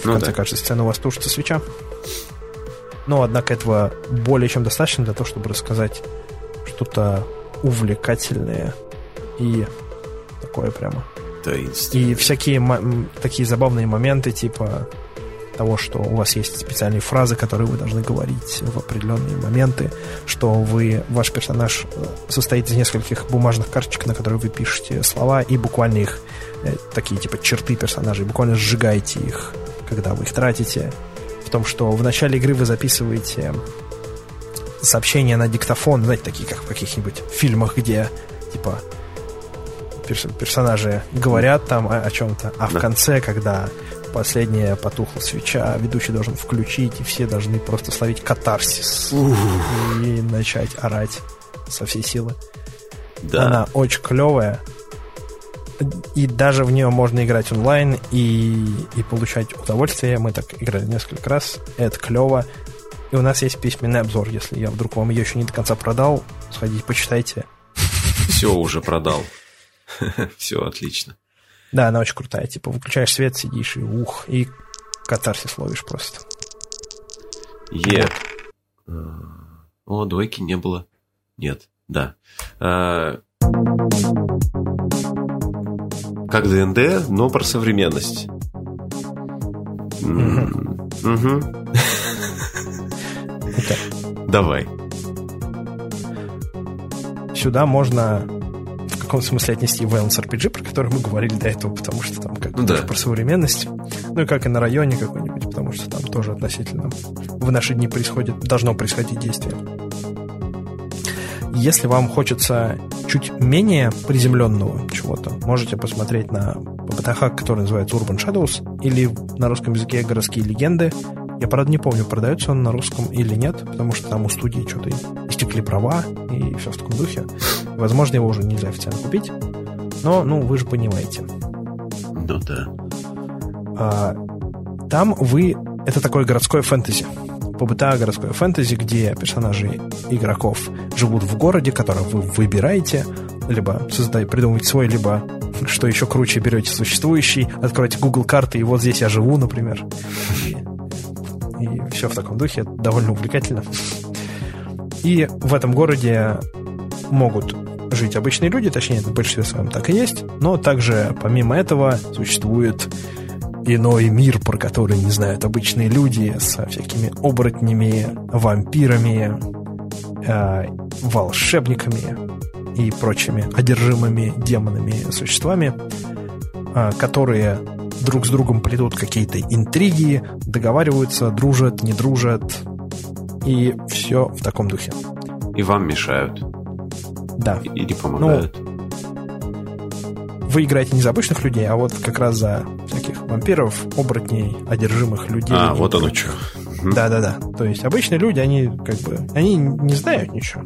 в ну, конце да. каждой сцены у вас тушится свеча. Но, однако, этого более чем достаточно для того, чтобы рассказать что-то увлекательное и такое прямо. И всякие такие забавные моменты, типа того, что у вас есть специальные фразы, которые вы должны говорить в определенные моменты, что вы, ваш персонаж э, состоит из нескольких бумажных карточек, на которые вы пишете слова, и буквально их, э, такие типа черты персонажей, буквально сжигаете их, когда вы их тратите. В том, что в начале игры вы записываете сообщения на диктофон, знаете, такие, как в каких-нибудь фильмах, где, типа, персонажи говорят там о, о чем-то, а в конце, когда последняя потухла свеча, ведущий должен включить, и все должны просто словить катарсис и начать орать со всей силы. Да. Она очень клевая. И даже в нее можно играть онлайн и, и получать удовольствие. Мы так играли несколько раз. Это клево. И у нас есть письменный обзор. Если я вдруг вам ее еще не до конца продал, сходите, почитайте. Все уже продал. Все отлично. Да, она очень крутая. Типа, выключаешь свет, сидишь и ух, и катарсис ловишь просто. Е. Вот. О, двойки не было. Нет, да. А... Как ДНД, но про современность. Угу. Давай. Сюда можно каком смысле отнести Violence RPG, про который мы говорили до этого, потому что там как ну, да. про современность. Ну и как и на районе какой-нибудь, потому что там тоже относительно в наши дни происходит, должно происходить действие. Если вам хочется чуть менее приземленного чего-то, можете посмотреть на ППТХ, который называется Urban Shadows, или на русском языке «Городские легенды», я, правда, не помню, продается он на русском или нет, потому что там у студии что-то истекли права и все в таком духе. Возможно, его уже нельзя официально купить. Но, ну, вы же понимаете. Ну да. А, там вы... Это такое городское фэнтези. ПБТА городское фэнтези, где персонажи игроков живут в городе, который вы выбираете, либо создаете, придумываете свой, либо что еще круче, берете существующий, откроете Google карты, и вот здесь я живу, например и все в таком духе. Это довольно увлекательно. И в этом городе могут жить обычные люди, точнее, в большинстве своем так и есть, но также, помимо этого, существует иной мир, про который не знают обычные люди, со всякими оборотнями, вампирами, э, волшебниками и прочими одержимыми демонами существами, э, которые друг с другом плетут какие-то интриги, договариваются, дружат, не дружат. И все в таком духе. И вам мешают. Да. Или помогают. Ну, вы играете не за обычных людей, а вот как раз за всяких вампиров, оборотней, одержимых людей. А, вот оно что. Да-да-да. То есть обычные люди, они как бы, они не знают ничего.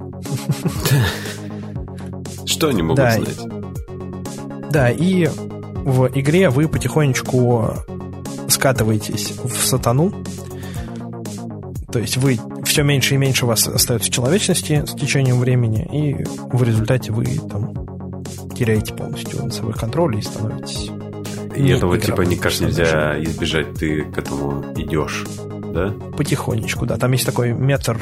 Что они могут знать? Да, и в игре вы потихонечку скатываетесь в сатану. То есть вы все меньше и меньше у вас остается человечности с течением времени, и в результате вы там теряете полностью свой контроль и становитесь И этого типа никак нельзя избежать, ты к этому идешь, да? Потихонечку, да. Там есть такой метр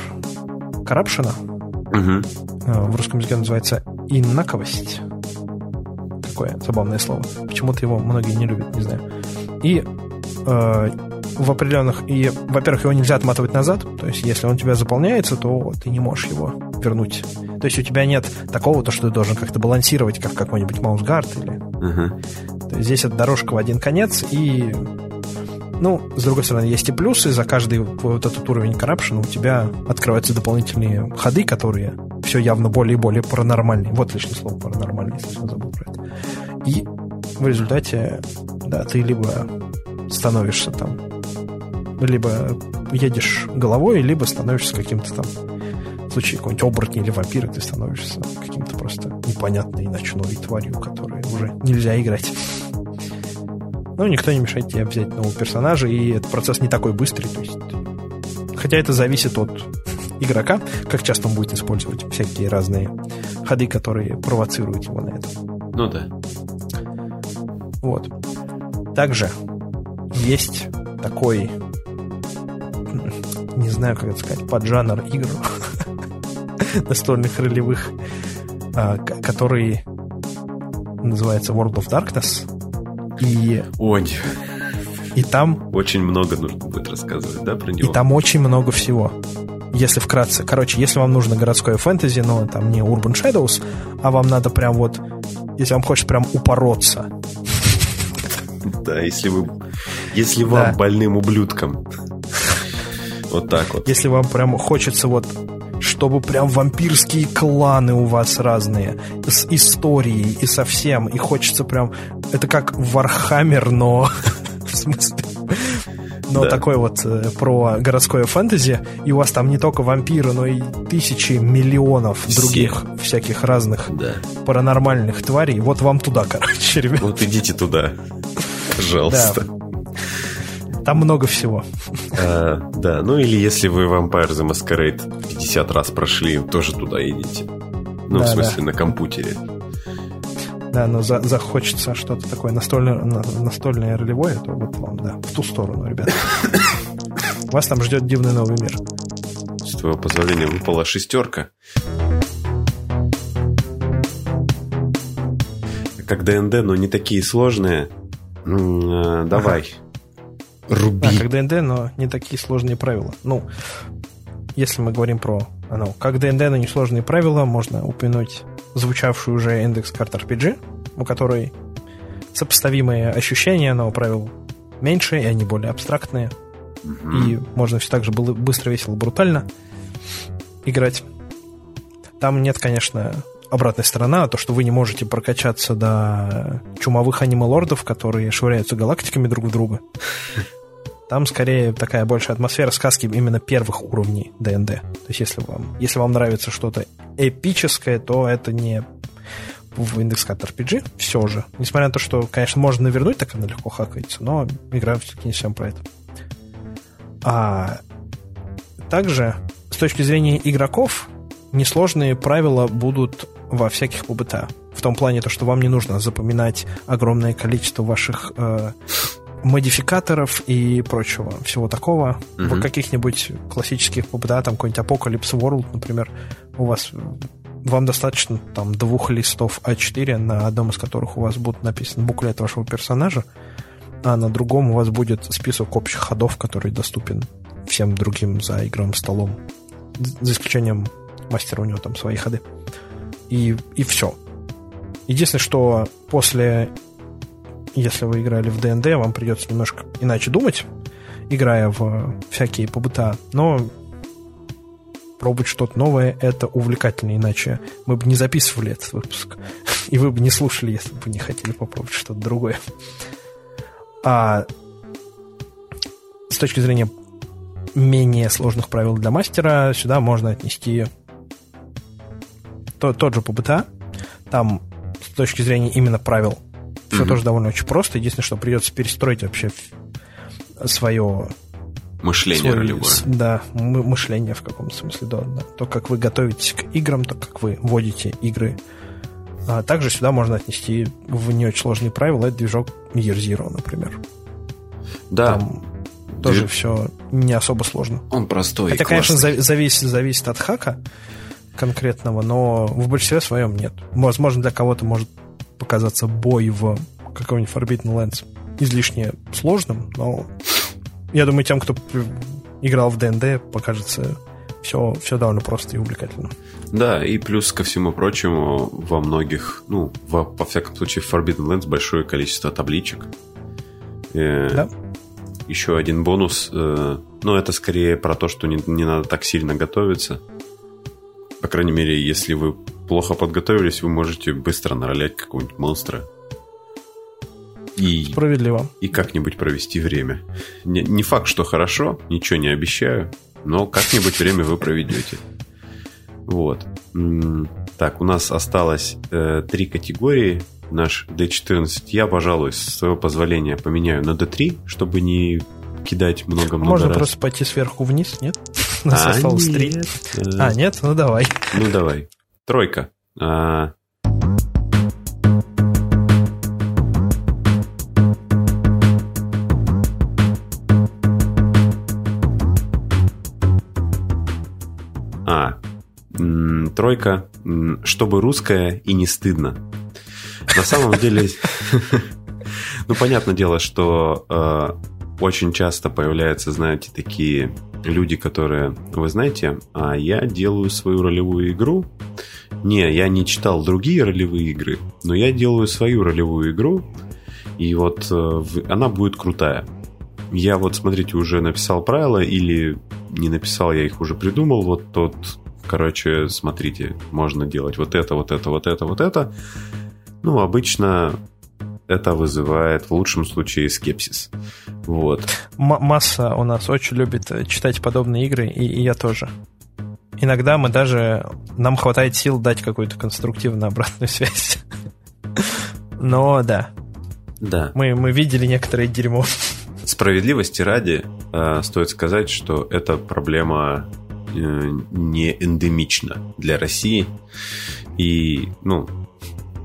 коррупшена. Угу. В русском языке называется инаковость. Какое забавное слово. Почему-то его многие не любят, не знаю. И э, в определенных... И, во-первых, его нельзя отматывать назад. То есть, если он у тебя заполняется, то ты не можешь его вернуть. То есть, у тебя нет такого, то, что ты должен как-то балансировать, как какой-нибудь маусгард или... Uh-huh. То есть, здесь это дорожка в один конец, и... Ну, с другой стороны, есть и плюсы. За каждый вот этот уровень corruption у тебя открываются дополнительные ходы, которые все явно более и более паранормальные. Вот лишнее слово паранормальный, если я забыл про это. И в результате, да, ты либо становишься там либо едешь головой, либо становишься каким-то там в случае какой-нибудь оборотня или вампира ты становишься каким-то просто непонятной ночной тварью, которой уже нельзя играть. Но никто не мешает тебе взять нового персонажа, и этот процесс не такой быстрый. То есть... Хотя это зависит от игрока, как часто он будет использовать всякие разные ходы, которые провоцируют его на это. Ну да. Вот. Также есть такой не знаю, как это сказать, поджанр игр настольных ролевых, а, который называется World of Darkness. И... Ой. И там... Очень много нужно будет рассказывать, да, про него? И там очень много всего. Если вкратце. Короче, если вам нужно городское фэнтези, но там не Urban Shadows, а вам надо прям вот... Если вам хочется прям упороться. Да, если вы... Если вам, больным ублюдкам, вот так вот. Если вам прям хочется вот чтобы прям вампирские кланы у вас разные, с историей и совсем, и хочется прям... Это как Warhammer, но... В смысле... Но да. такой вот э, про городское фэнтези, и у вас там не только вампиры, но и тысячи, миллионов других всяких разных да. паранормальных тварей. Вот вам туда, короче, ребят. Вот идите туда, пожалуйста. Да. Там много всего. А, да, ну или если вы Vampire the Masquerade 50 раз прошли, тоже туда идите. Ну, да, в смысле, да. на компьютере. Да, но за, захочется что-то такое настольное, настольное ролевое, то вот вам, да, в ту сторону, ребята. Вас там ждет дивный новый мир. С твоего позволения выпала шестерка. Как ДНД, но не такие сложные. Давай. Ага. Руби. Да, как ДНД, но не такие сложные правила. Ну, если мы говорим про ну, как ДНД, но не сложные правила, можно упомянуть звучавшую уже индекс карт RPG, у которой сопоставимые ощущения, но правил меньше, и они более абстрактные. Mm-hmm. И можно все так же было быстро, весело, брутально играть. Там нет, конечно, обратная сторона, то, что вы не можете прокачаться до чумовых аниме-лордов, которые швыряются галактиками друг в друга. Там скорее такая большая атмосфера сказки именно первых уровней ДНД. То есть если вам, если вам нравится что-то эпическое, то это не в индекс карт RPG все же. Несмотря на то, что, конечно, можно навернуть, так она легко хакается, но игра все-таки не всем про это. А также, с точки зрения игроков, несложные правила будут во всяких ПБТ. В том плане, то, что вам не нужно запоминать огромное количество ваших э, модификаторов и прочего всего такого. Mm-hmm. В каких-нибудь классических ПБТ, там какой-нибудь Apocalypse World, например, у вас вам достаточно там двух листов А4, на одном из которых у вас будет написан буклет вашего персонажа, а на другом у вас будет список общих ходов, который доступен всем другим за игровым столом. За исключением мастера, у него там свои ходы и, и все. Единственное, что после, если вы играли в ДНД, вам придется немножко иначе думать, играя в всякие побыта, но пробовать что-то новое, это увлекательно, иначе мы бы не записывали этот выпуск, и вы бы не слушали, если бы не хотели попробовать что-то другое. А с точки зрения менее сложных правил для мастера, сюда можно отнести то, тот же ПБТА, там с точки зрения именно правил все mm-hmm. тоже довольно очень просто. Единственное, что придется перестроить вообще свое мышление свой, ролевое. Да, мышление в каком-то смысле, да, да. То, как вы готовитесь к играм, то, как вы вводите игры А также сюда можно отнести в не очень сложные правила. Это движок Year Zero, например. Да. Там тоже все не особо сложно. Он простой Это, и конечно, зависит, зависит от хака конкретного, но в большинстве своем нет. Возможно, для кого-то может показаться бой в каком-нибудь Forbidden Lands излишне сложным, но я думаю, тем, кто играл в ДНД, покажется все, все довольно просто и увлекательно. Да, и плюс ко всему прочему, во многих, ну, во, во всяком случае, в Forbidden Lands большое количество табличек. Э, Да. Еще один бонус, э, но это скорее про то, что не, не надо так сильно готовиться. По крайней мере, если вы плохо подготовились, вы можете быстро наролять какого-нибудь монстра. И, Справедливо. и как-нибудь провести время. Не, не факт, что хорошо, ничего не обещаю, но как-нибудь время вы проведете. Вот. Так, у нас осталось э, три категории. Наш D14 я, пожалуй, с своего позволения поменяю на D3, чтобы не кидать много-много Можно раз. просто пойти сверху вниз, нет? У нас А, нет. Э, А, нет? Ну давай. Ну, давай. Тройка. А, А, тройка, чтобы русская и не стыдно. На самом деле, ну, понятное дело, что э, очень часто появляются, знаете, такие люди, которые, вы знаете, а я делаю свою ролевую игру. Не, я не читал другие ролевые игры, но я делаю свою ролевую игру, и вот э, она будет крутая. Я вот, смотрите, уже написал правила, или не написал, я их уже придумал, вот тот, короче, смотрите, можно делать вот это, вот это, вот это, вот это. Ну, обычно это вызывает в лучшем случае скепсис. Вот. М- масса у нас очень любит э, читать подобные игры, и, и я тоже. Иногда мы даже... Нам хватает сил дать какую-то конструктивную обратную связь. Но да, Да. мы, мы видели некоторое дерьмо. Справедливости ради, э, стоит сказать, что эта проблема э, не эндемична для России. И, ну,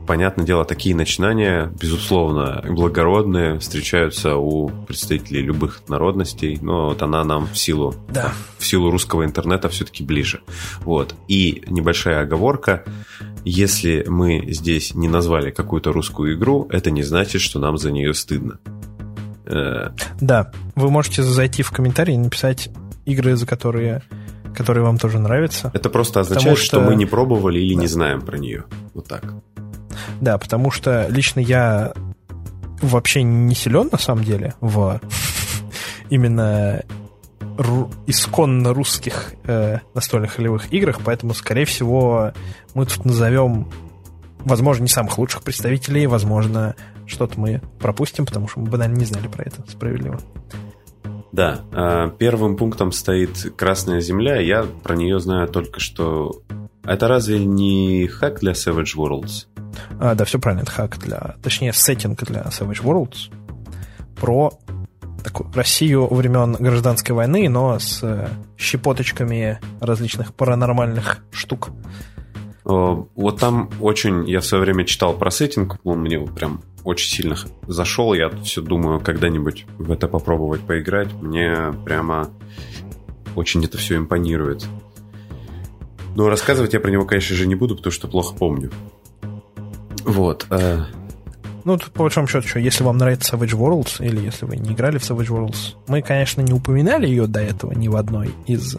понятное дело, такие начинания, безусловно, благородные, встречаются у представителей любых народностей, но вот она нам в силу Да. в силу русского интернета все-таки ближе. Вот. И небольшая оговорка. Если мы здесь не назвали какую-то русскую игру, это не значит, что нам за нее стыдно. Э, Да, вы можете зайти в комментарии и написать игры, за которые, которые вам тоже нравятся. Это просто означает, что... что- мы не пробовали или Да. не знаем про нее. Вот так. Да, потому что лично я вообще не силен на самом деле в именно ру- исконно русских э, настольных ролевых играх, поэтому, скорее всего, мы тут назовем, возможно, не самых лучших представителей, возможно, что-то мы пропустим, потому что мы банально не знали про это. Справедливо. Да, э, первым пунктом стоит Красная Земля. Я про нее знаю только что... Это разве не хак для Savage Worlds? А, да, все правильно, это хак для... Точнее, сеттинг для Savage Worlds про такую Россию времен гражданской войны, но с э, щепоточками различных паранормальных штук. Э, Вот там очень... Я в свое время читал про сеттинг, он мне прям очень сильно зашел. Я все думаю когда-нибудь в это попробовать поиграть. Мне прямо очень это все импонирует. Но рассказывать я про него, конечно же, не буду, потому что плохо помню. Вот. э, Ну, тут, по большому счету, что, если вам нравится Savage Worlds, или если вы не играли в Savage Worlds, мы, конечно, не упоминали ее до этого ни в одной из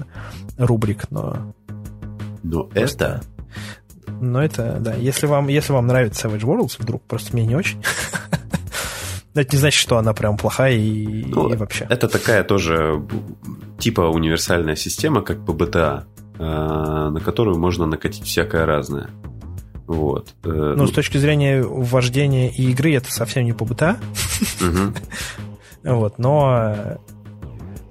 рубрик, но Но это... Но это, да, если вам, если вам нравится Savage Worlds, вдруг просто мне не очень, это не значит, что она прям плохая и, Ну, и вообще. Это такая тоже типа универсальная система, как PBTA, э, на которую можно накатить всякое разное. Вот. Э, Ну, с точки зрения вождения и игры, это совсем не по мгм. вот, но... э,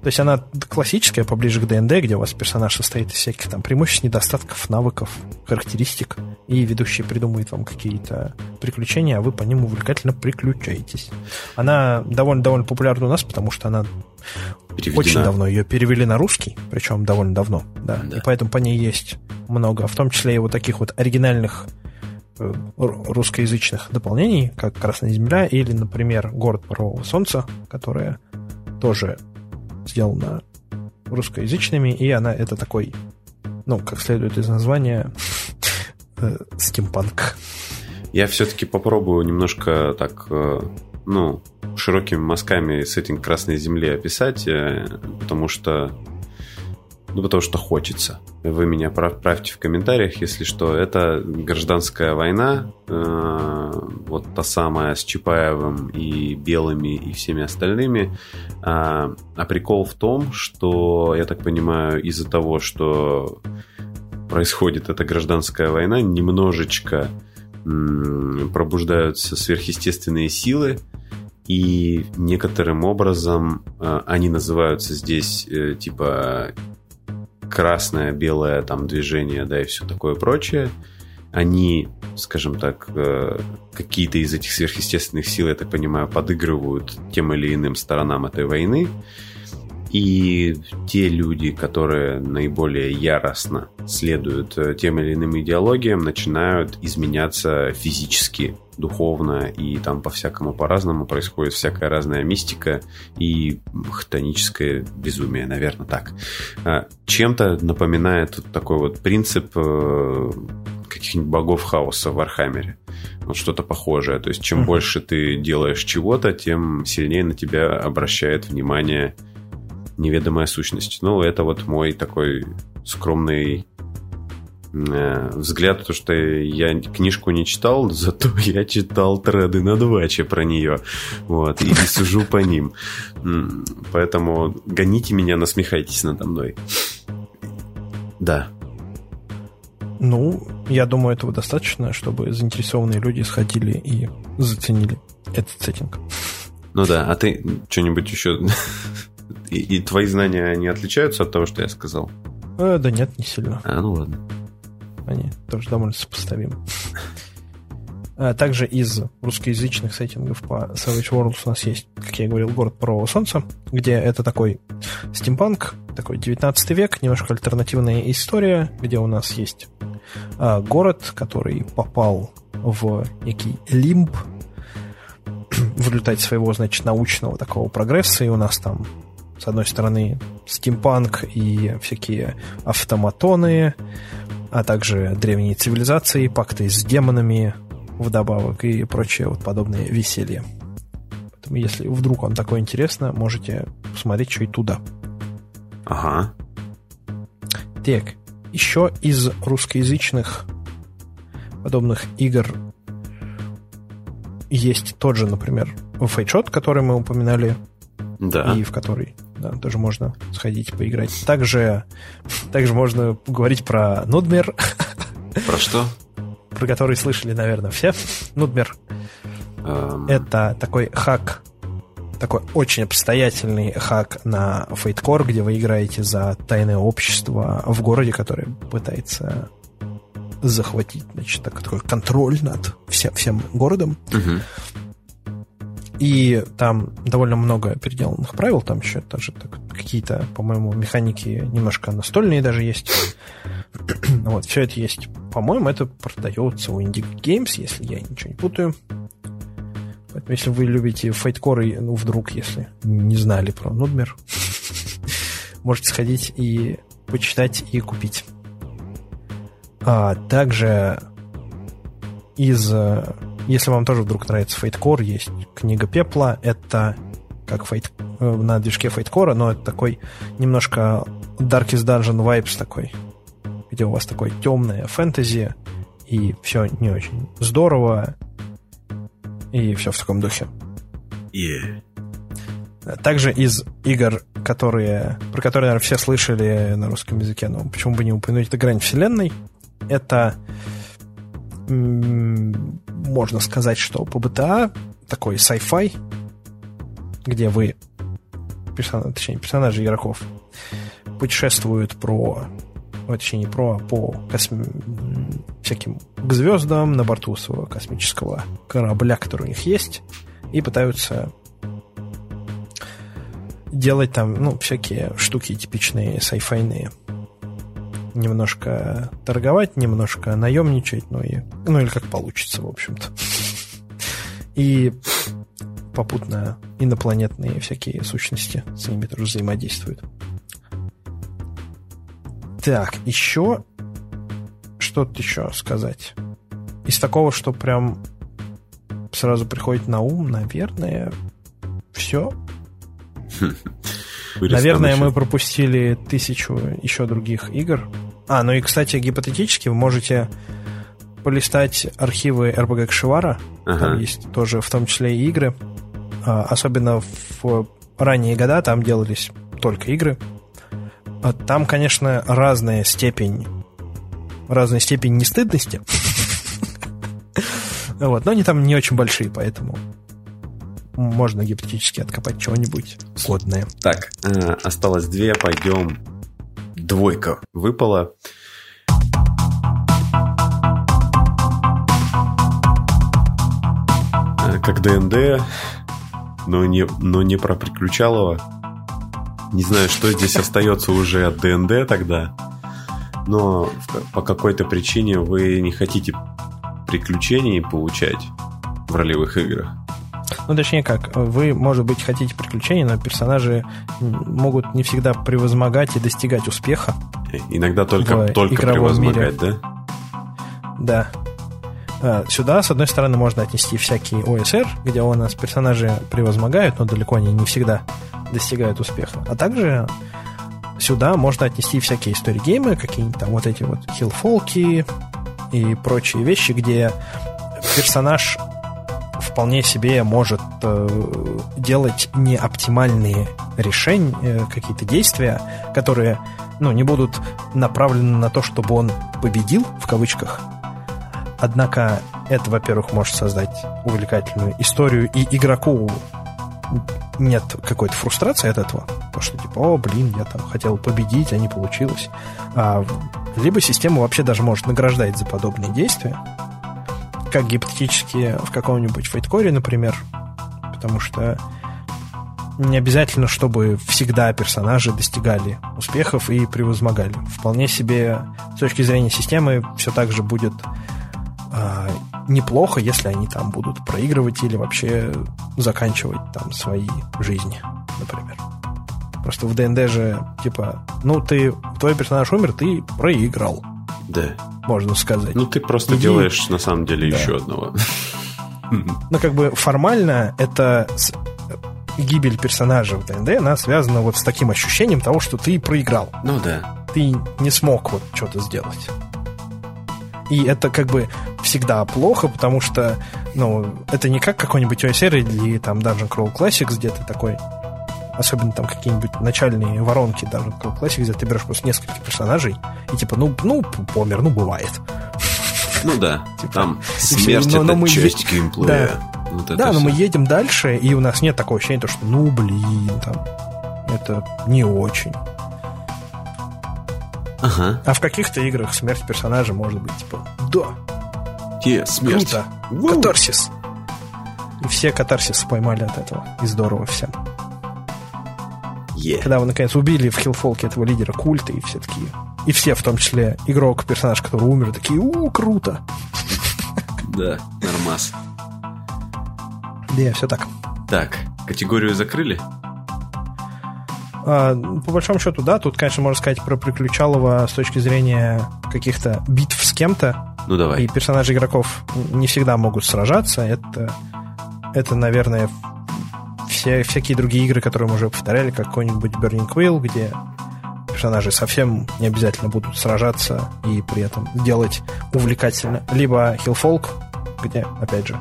То есть она классическая, поближе к ДНД, где у вас персонаж состоит из всяких там преимуществ, недостатков, навыков, характеристик, и ведущий придумывает вам какие-то приключения, а вы по ним увлекательно приключаетесь. Она довольно-довольно популярна у нас, потому что она Переведена. Очень давно ее перевели на русский, причем довольно давно, да. Да. И поэтому по ней есть много, в том числе и вот таких вот оригинальных э, русскоязычных дополнений, как «Красная земля» или, например, «Город Парового солнца», которая тоже сделана русскоязычными, и она это такой, ну, как следует из названия, э, стимпанк. Я все-таки попробую немножко так, э, ну, широкими мазками с этим Красной Земли описать, потому что ну, потому что хочется. Вы меня правьте в комментариях, если что. Это гражданская война, э, вот та самая с Чапаевым и Белыми и всеми остальными. А, а прикол в том, что, я так понимаю, из-за того, что происходит эта гражданская война, немножечко м- пробуждаются сверхъестественные силы, и некоторым образом э, они называются здесь э, типа красное, белое там движение, да, и все такое прочее, они, скажем так, э, какие-то из этих сверхъестественных сил, я так понимаю, подыгрывают тем или иным сторонам этой войны. И те люди, которые наиболее яростно следуют э, тем или иным идеологиям, начинают изменяться физически, духовно, и там по-всякому по-разному происходит всякая разная мистика и хтоническое безумие, наверное, так. А, чем-то напоминает такой вот принцип э, каких-нибудь богов хаоса в Архамере. Вот что-то похожее. То есть, чем больше ты делаешь чего-то, тем сильнее на тебя обращает внимание неведомая сущность. Ну, это вот мой такой скромный э, взгляд, то что я книжку не читал, зато я читал треды на дваче про нее. Вот, и, и сужу по ним. Поэтому гоните меня, насмехайтесь надо мной. Да. Ну, я думаю, этого достаточно, чтобы заинтересованные люди сходили и заценили этот сеттинг. Ну да, а ты что-нибудь еще и, и твои знания, они отличаются от того, что я сказал? Э, да нет, не сильно. А, ну ладно. Они тоже довольно сопоставимы. А также из русскоязычных сеттингов по Savage Worlds у нас есть, как я говорил, город Парового Солнца, где это такой стимпанк, такой 19 век, немножко альтернативная история, где у нас есть а, город, который попал в некий лимб в результате своего, значит, научного такого прогресса, и у нас там с одной стороны, стимпанк и всякие автоматоны, а также древние цивилизации, пакты с демонами вдобавок и прочее вот подобное веселье. Поэтому, если вдруг вам такое интересно, можете посмотреть, что и туда. Ага. Так, еще из русскоязычных подобных игр есть тот же, например, Фейтшот, который мы упоминали, да. и в который да, тоже можно сходить поиграть. Также, также можно говорить про Нудмер. Про что? Про который слышали, наверное, все. Нудмер. Um... Это такой хак, такой очень обстоятельный хак на Fate где вы играете за тайное общество в городе, которое пытается захватить, значит, такой контроль над вся, всем городом. Uh-huh. И там довольно много переделанных правил, там еще даже какие-то, по-моему, механики немножко настольные даже есть. вот, все это есть. По-моему, это продается у Indie Games, если я ничего не путаю. Поэтому, если вы любите файткоры, ну, вдруг, если не знали про Нудмер, можете сходить и почитать и купить. А также из если вам тоже вдруг нравится Fate есть книга Пепла. Это как Fate, э, на движке Fate но это такой немножко Darkest Dungeon Vibes такой, где у вас такое темное фэнтези, и все не очень здорово, и все в таком духе. Yeah. Также из игр, которые, про которые, наверное, все слышали на русском языке, но почему бы не упомянуть, это «Грань вселенной». Это можно сказать, что BTA такой sci-fi, где вы, персон, точнее, персонажи игроков путешествуют про точнее, не про, а по косми... всяким к звездам на борту своего космического корабля, который у них есть, и пытаются делать там, ну, всякие штуки типичные сайфайные. Немножко торговать, немножко наемничать, ну, и, ну или как получится, в общем-то. И попутно инопланетные всякие сущности с ними тоже взаимодействуют. Так, еще что-то еще сказать. Из такого, что прям сразу приходит на ум, наверное, все. Наверное, мы пропустили тысячу еще других игр. А, ну и, кстати, гипотетически вы можете полистать архивы RPG Кшивара. Ага. Там есть тоже в том числе и игры. А, особенно в ранние года там делались только игры. А там, конечно, разная степень разная степень нестыдности. Вот, но они там не очень большие, поэтому можно гипотетически откопать чего-нибудь годное. Так, э, осталось две, пойдем. Двойка выпала. Э, как ДНД, но не, но не про Приключалова. Не знаю, что здесь остается уже от ДНД тогда, но по какой-то причине вы не хотите приключений получать в ролевых играх. Ну, точнее как, вы, может быть, хотите приключений, но персонажи могут не всегда превозмогать и достигать успеха. Иногда только, только превозмогать, мире. да? Да. А, сюда, с одной стороны, можно отнести всякие ОСР, где у нас персонажи превозмогают, но далеко они не всегда достигают успеха. А также сюда можно отнести всякие истории-геймы, какие-нибудь там вот эти вот хилфолки и прочие вещи, где персонаж вполне себе может э, делать неоптимальные решения, э, какие-то действия, которые ну, не будут направлены на то, чтобы он победил, в кавычках. Однако это, во-первых, может создать увлекательную историю, и игроку нет какой-то фрустрации от этого. То, что типа, о, блин, я там хотел победить, а не получилось. А, либо система вообще даже может награждать за подобные действия. Как гипотетически в каком-нибудь фейткоре, например. Потому что не обязательно, чтобы всегда персонажи достигали успехов и превозмогали. Вполне себе с точки зрения системы все так же будет э, неплохо, если они там будут проигрывать или вообще заканчивать там свои жизни, например. Просто в ДНД же, типа, ну ты, твой персонаж умер, ты проиграл. Да. Можно сказать. Ну ты просто Иди... делаешь на самом деле да. еще одного. Ну как бы формально это гибель персонажа в ДНД, она связана вот с таким ощущением того, что ты проиграл. Ну да. Ты не смог вот что-то сделать. И это как бы всегда плохо, потому что, ну, это не как какой-нибудь OSR или там Dungeon Crawl Classics, где ты такой особенно там какие-нибудь начальные воронки Dungeon Crawl Classics, где ты берешь просто несколько персонажей и типа, ну, ну, помер, ну, бывает. Ну да, типа, там смерть но, но это мы часть е... геймплея. Да, вот да но мы едем дальше, и у нас нет такого ощущения, что ну блин, там, это не очень. Ага. А в каких-то играх смерть персонажа может быть типа, да, Е, смерть. Круто. Катарсис. И все катарсис поймали от этого. И здорово всем. Yeah. Когда вы, наконец, убили в Хилфолке этого лидера культа, и все такие... И все, в том числе игрок, персонаж, который умер, такие, у, круто. Да, нормас. Да, все так. Так, категорию закрыли? А, по большому счету, да, тут, конечно, можно сказать про Приключалова с точки зрения каких-то битв с кем-то. Ну, давай. И персонажи игроков не всегда могут сражаться. Это, это наверное, все, всякие другие игры, которые мы уже повторяли, как какой-нибудь Burning Wheel, где персонажи совсем не обязательно будут сражаться и при этом делать увлекательно. Либо Hillfolk, где, опять же,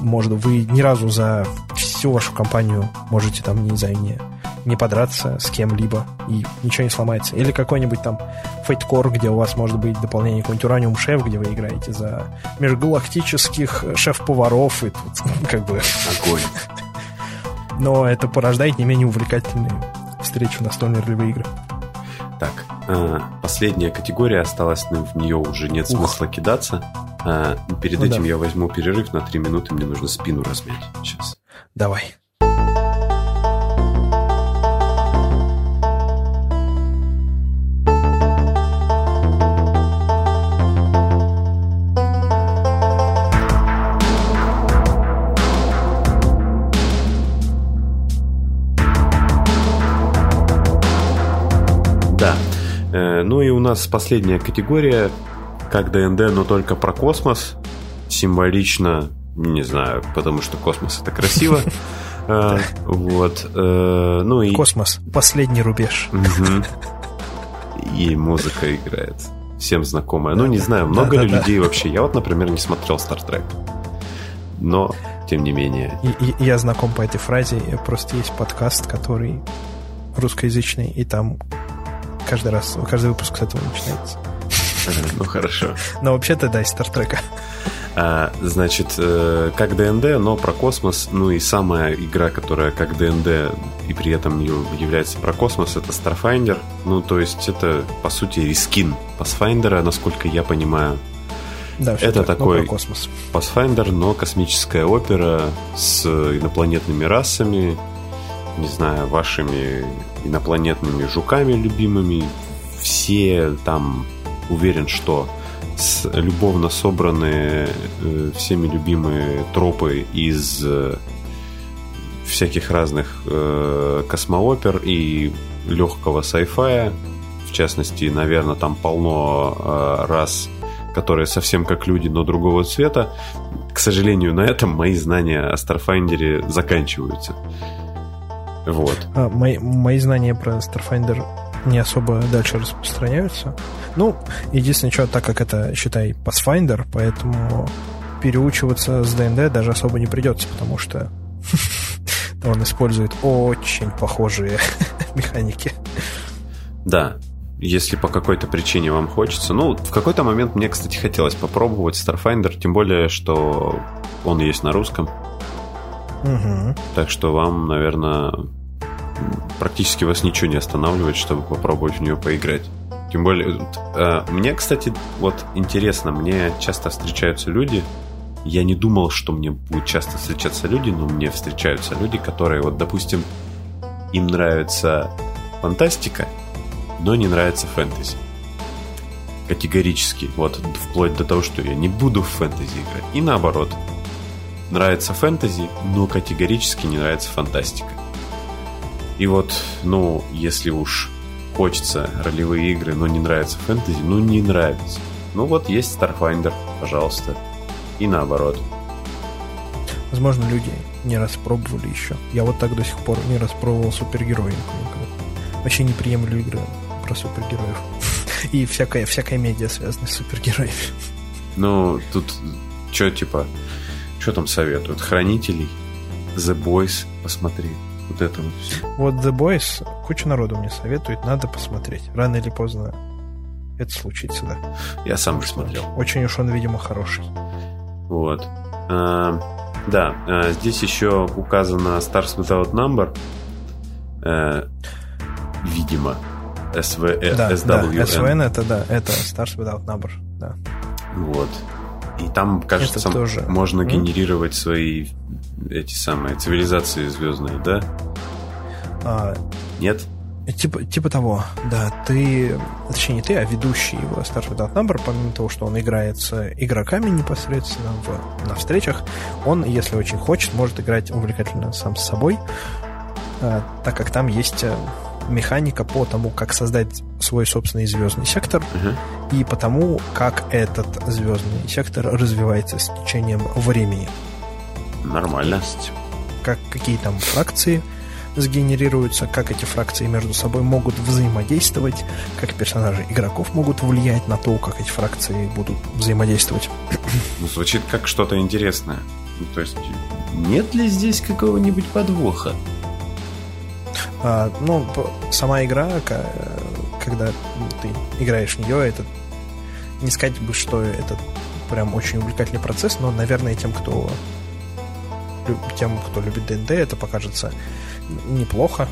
может, вы ни разу за всю вашу компанию можете там, не знаю, не не подраться с кем-либо, и ничего не сломается. Или какой-нибудь там Fate Core, где у вас может быть дополнение какой-нибудь Uranium Chef, где вы играете за межгалактических шеф-поваров, и тут как бы... Огонь. Но это порождает не менее увлекательные встречи в настольные ролевые игры. Так, э, последняя категория осталась, в нее уже нет Ух. смысла кидаться. Э, перед ну, этим да. я возьму перерыв на 3 минуты, мне нужно спину размять сейчас. Давай. Ну и у нас последняя категория, как ДНД, но только про космос. Символично, не знаю, потому что космос это красиво. А, вот. Э, ну и... Космос. Последний рубеж. И музыка играет. Всем знакомая. Ну, не знаю, много ли людей вообще. Я вот, например, не смотрел Star Trek. Но, тем не менее. Я знаком по этой фразе. Просто есть подкаст, который русскоязычный, и там каждый раз, каждый выпуск с этого начинается. Ну, хорошо. Но вообще-то, да, из Стартрека. А, значит, э, как DnD, но про космос. Ну и самая игра, которая как DnD и при этом является про космос, это Starfinder. Ну, то есть это, по сути, reskin Pathfinder, насколько я понимаю. Да, это так, такой космос. Pathfinder, но космическая опера с инопланетными расами, не знаю, вашими инопланетными жуками любимыми. Все там уверен, что с, любовно собранные э, всеми любимые тропы из э, всяких разных э, космоопер и легкого сайфая. В частности, наверное, там полно э, раз, которые совсем как люди, но другого цвета. К сожалению, на этом мои знания о Starfinder заканчиваются. Вот. А, мои, мои знания про Starfinder не особо дальше распространяются. Ну, единственное, что, так как это, считай, Pathfinder, поэтому переучиваться с ДНД даже особо не придется, потому что он использует очень похожие механики. Да, если по какой-то причине вам хочется. Ну, в какой-то момент мне, кстати, хотелось попробовать Starfinder, тем более, что он есть на русском. Угу. Так что вам, наверное, практически вас ничего не останавливает, чтобы попробовать в нее поиграть. Тем более, э, мне, кстати, вот интересно, мне часто встречаются люди, я не думал, что мне будут часто встречаться люди, но мне встречаются люди, которые, вот, допустим, им нравится фантастика, но не нравится фэнтези. Категорически. Вот, вплоть до того, что я не буду в фэнтези играть. И наоборот. Нравится фэнтези, но категорически не нравится фантастика. И вот, ну, если уж хочется ролевые игры, но не нравится фэнтези, ну не нравится. Ну вот есть Starfinder, пожалуйста. И наоборот. Возможно, люди не раз пробовали еще. Я вот так до сих пор не раз пробовал супергероев. Вообще не приемлю игры про супергероев. И всякая, всякая медиа связанная с супергероями. Ну, тут что типа, что там советуют? Хранителей? The Boys посмотри. Вот это вот все. Вот The Boys, куча народу мне советует, надо посмотреть. Рано или поздно это случится, да. Я сам не смотрел. Очень уж он, видимо, хороший. Вот. А, да, а, здесь еще указано Stars Without Number. А, видимо. SV, да, SWN. Да, SWN это, да, это Stars Without Number, да. Вот. И там, кажется, тоже... можно mm? генерировать свои эти самые цивилизации звездные, да? А, Нет? Типа, типа того, да. Ты, точнее не ты, а ведущий его Star Without Number, помимо того, что он играет с игроками непосредственно в, на встречах, он, если очень хочет, может играть увлекательно сам с собой, а, так как там есть э, механика по тому, как создать свой собственный звездный сектор uh-huh. и по тому, как этот звездный сектор развивается с течением времени. Нормально. Как, какие там фракции сгенерируются, как эти фракции между собой могут взаимодействовать, как персонажи игроков могут влиять на то, как эти фракции будут взаимодействовать. Ну, звучит как что-то интересное. Ну, то есть, нет ли здесь какого-нибудь подвоха? А, ну, сама игра, когда ты играешь в нее, это не сказать бы, что это прям очень увлекательный процесс, но, наверное, тем, кто тем, кто любит ДНД, это покажется неплохо.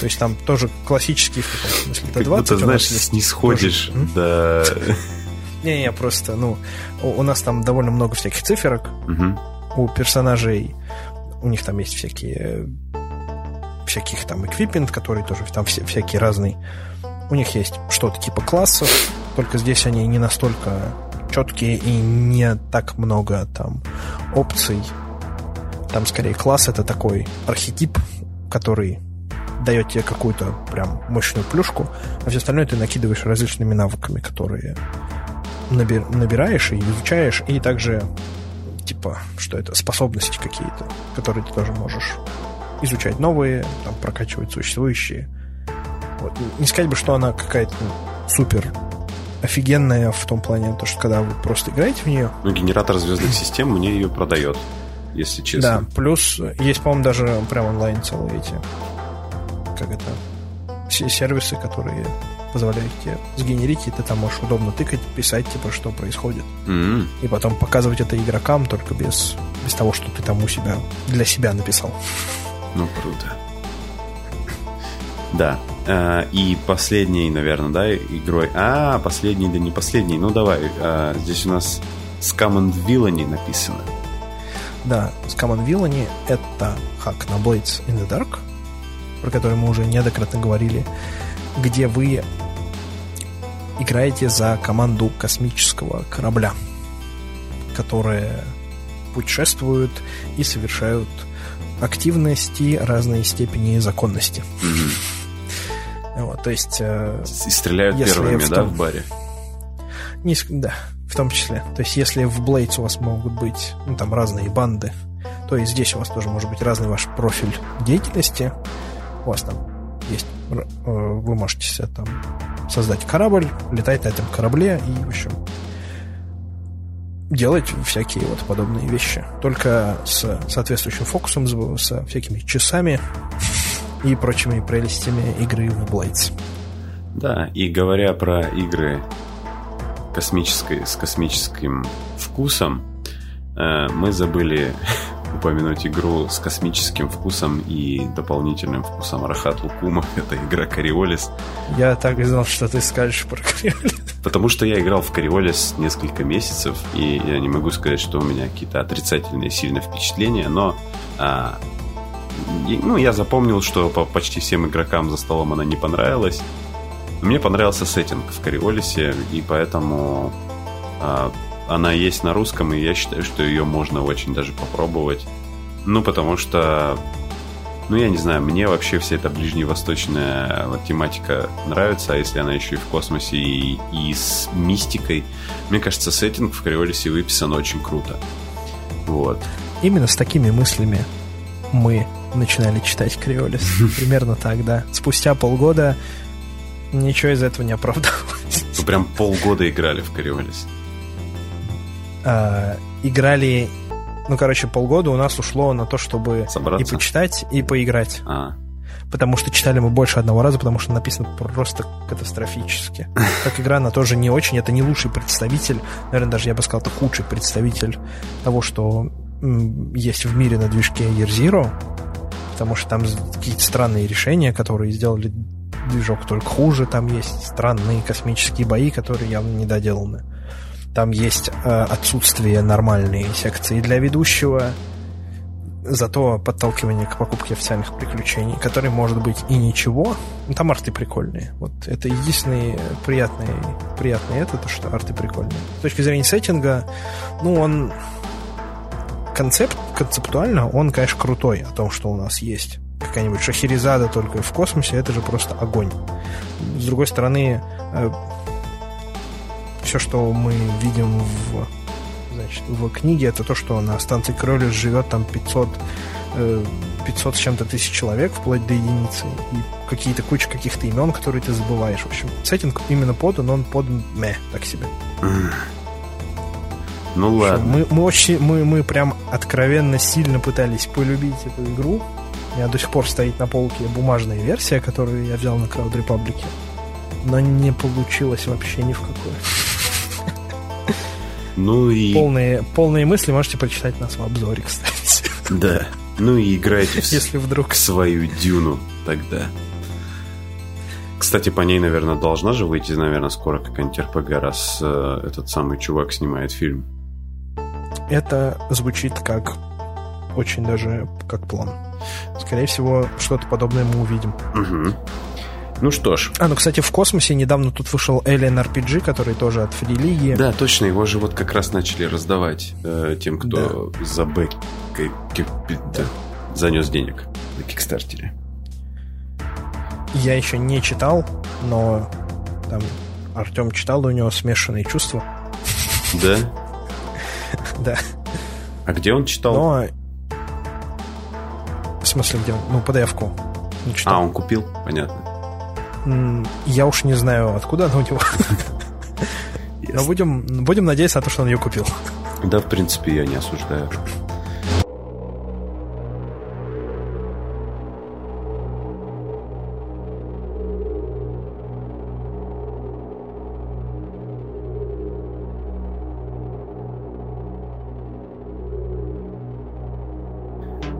То есть там тоже классический в каком смысле до 20 Ты знаешь, не сходишь до... Не-не, просто, ну, у, нас там довольно много всяких циферок. У персонажей, у них там есть всякие всяких там эквипмент, который тоже там все, всякий разный. У них есть что-то типа классов, только здесь они не настолько четкие и не так много там опций там скорее класс это такой архетип, который дает тебе какую-то прям мощную плюшку, а все остальное ты накидываешь различными навыками, которые набир, набираешь и изучаешь, и также типа, что это, способности какие-то, которые ты тоже можешь изучать новые, там, прокачивать существующие. Вот. Не сказать бы, что она какая-то ну, супер офигенная в том плане, то, что когда вы просто играете в нее... Ну, генератор звездных систем мне ее продает, если честно. Да, плюс есть, по-моему, даже прям онлайн целые эти... Как это? Все сервисы, которые позволяют тебе сгенерить, и ты там можешь удобно тыкать, писать, типа, что происходит. Mm-hmm. И потом показывать это игрокам только без, без того, что ты там у себя для себя написал. Ну, круто. Да. А, и последней, наверное, да, игрой. А, последний, да не последний. Ну, давай. А, здесь у нас Scum and Villainy написано. Да, Scum and Villainy — это хак на Blades in the Dark, про который мы уже неоднократно говорили, где вы играете за команду космического корабля, которые путешествуют и совершают активности разной степени законности. Mm-hmm. Вот, то есть... Э, и стреляют первыми, в том, да, в баре? Не, да, в том числе. То есть если в Blades у вас могут быть ну, там разные банды, то и здесь у вас тоже может быть разный ваш профиль деятельности. У вас там есть... Э, вы можете там создать корабль, летать на этом корабле и, в общем, делать всякие вот подобные вещи. Только с соответствующим фокусом, со всякими часами и прочими прелестями игры в Blades. Да, и говоря про игры космической, с космическим вкусом, э, мы забыли упомянуть игру с космическим вкусом и дополнительным вкусом Рахат Лукума. Это игра Кориолис. Я так и знал, что ты скажешь про Кориолис. Потому что я играл в Кориолис несколько месяцев, и я не могу сказать, что у меня какие-то отрицательные сильные впечатления, но а, ну, я запомнил, что по почти всем игрокам за столом она не понравилась. Мне понравился сеттинг в Кориолисе, и поэтому а, она есть на русском, и я считаю, что ее можно очень даже попробовать. Ну, потому что, ну, я не знаю, мне вообще вся эта ближневосточная вот, тематика нравится, а если она еще и в космосе, и, и с мистикой, мне кажется, сеттинг в Криолисе выписан очень круто. Вот. Именно с такими мыслями мы начинали читать Криолис. Примерно так, да. Спустя полгода ничего из этого не оправдалось. Вы прям полгода играли в Кориолис э, играли, ну, короче, полгода у нас ушло на то, чтобы Собраться? и почитать, и поиграть. А. Потому что читали мы больше одного раза, потому что написано просто катастрофически. Как игра, она тоже не очень, это не лучший представитель, наверное, даже я бы сказал, это худший представитель того, что есть в мире на движке Year Zero, потому что там какие-то странные решения, которые сделали движок только хуже, там есть странные космические бои, которые явно не доделаны. Там есть э, отсутствие нормальной секции для ведущего, зато подталкивание к покупке официальных приключений, которые может быть и ничего. Ну, там арты прикольные. Вот это единственный приятный, приятный это, то, что арты прикольные. С точки зрения сеттинга, ну, он концепт, концептуально он, конечно, крутой о том, что у нас есть какая-нибудь Шахерезада только в космосе, это же просто огонь. С другой стороны, э, все, что мы видим в, значит, в книге, это то, что на станции Кролис живет там 500, 500 э, с чем-то тысяч человек, вплоть до единицы, и какие-то куча каких-то имен, которые ты забываешь. В общем, сеттинг именно подан, он подан мeh, так себе. Ну ладно. Мы, мы очень, мы, мы прям откровенно сильно пытались полюбить эту игру. У меня до сих пор стоит на полке бумажная версия, которую я взял на Crowd Republic. Но не получилось вообще ни в какое. Ну и... Полные, полные мысли можете прочитать нас в обзоре, кстати. Да. Ну и играйте Если вдруг... свою дюну тогда. Кстати, по ней, наверное, должна же выйти, наверное, скоро какая-нибудь РПГ, раз э, этот самый чувак снимает фильм. Это звучит как очень даже как план. Скорее всего, что-то подобное мы увидим. Угу. Ну что ж. А, ну, кстати, в космосе недавно тут вышел Alien RPG, который тоже от League. Да, точно, его же вот как раз начали раздавать э, тем, кто да. за бэк... Да. занес денег на Кикстартере. я еще не читал, но там Артем читал, у него смешанные чувства. Да? Да. А где он читал? Но... В смысле, где он? Ну, PDF-ку. А, он купил? Понятно. Я уж не знаю, откуда она у него. Но будем, будем надеяться на то, что он ее купил. Да, в принципе, я не осуждаю.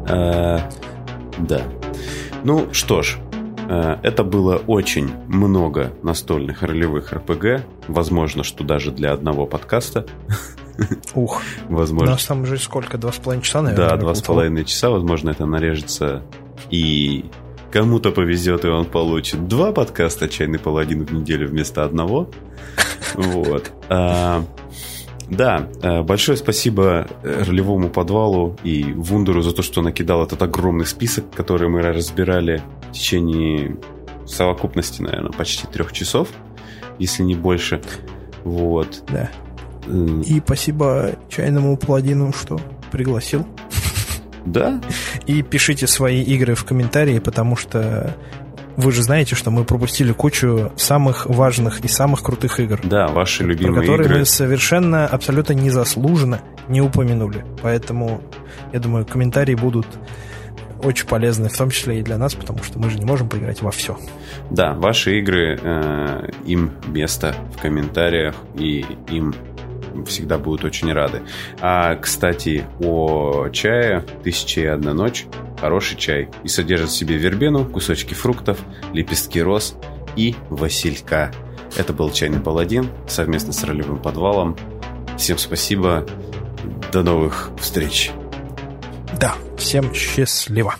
Э, да. Ну что ж, это было очень много настольных ролевых РПГ. Возможно, что даже для одного подкаста. Ух. Возможно. У нас там уже сколько? Два с половиной часа, наверное? Да, два с половиной часа. Возможно, это нарежется и кому-то повезет, и он получит два подкаста «Чайный паладин» в неделю вместо одного. Вот. А, да, э, большое спасибо э, ролевому подвалу и Вундеру за то, что накидал этот огромный список, который мы разбирали в течение совокупности, наверное, почти трех часов, если не больше. Вот. Да. И спасибо чайному паладину, что пригласил. Да. И пишите свои игры в комментарии, потому что вы же знаете, что мы пропустили кучу самых важных и самых крутых игр. Да, ваши любимые про которые игры. мы совершенно, абсолютно незаслуженно не упомянули. Поэтому, я думаю, комментарии будут очень полезны, в том числе и для нас, потому что мы же не можем поиграть во все. Да, ваши игры, э, им место в комментариях, и им всегда будут очень рады. А, кстати, о чае «Тысяча и одна ночь» хороший чай и содержит в себе вербену, кусочки фруктов, лепестки роз и василька. Это был «Чайный паладин» совместно с ролевым подвалом. Всем спасибо. До новых встреч. Всем счастливо.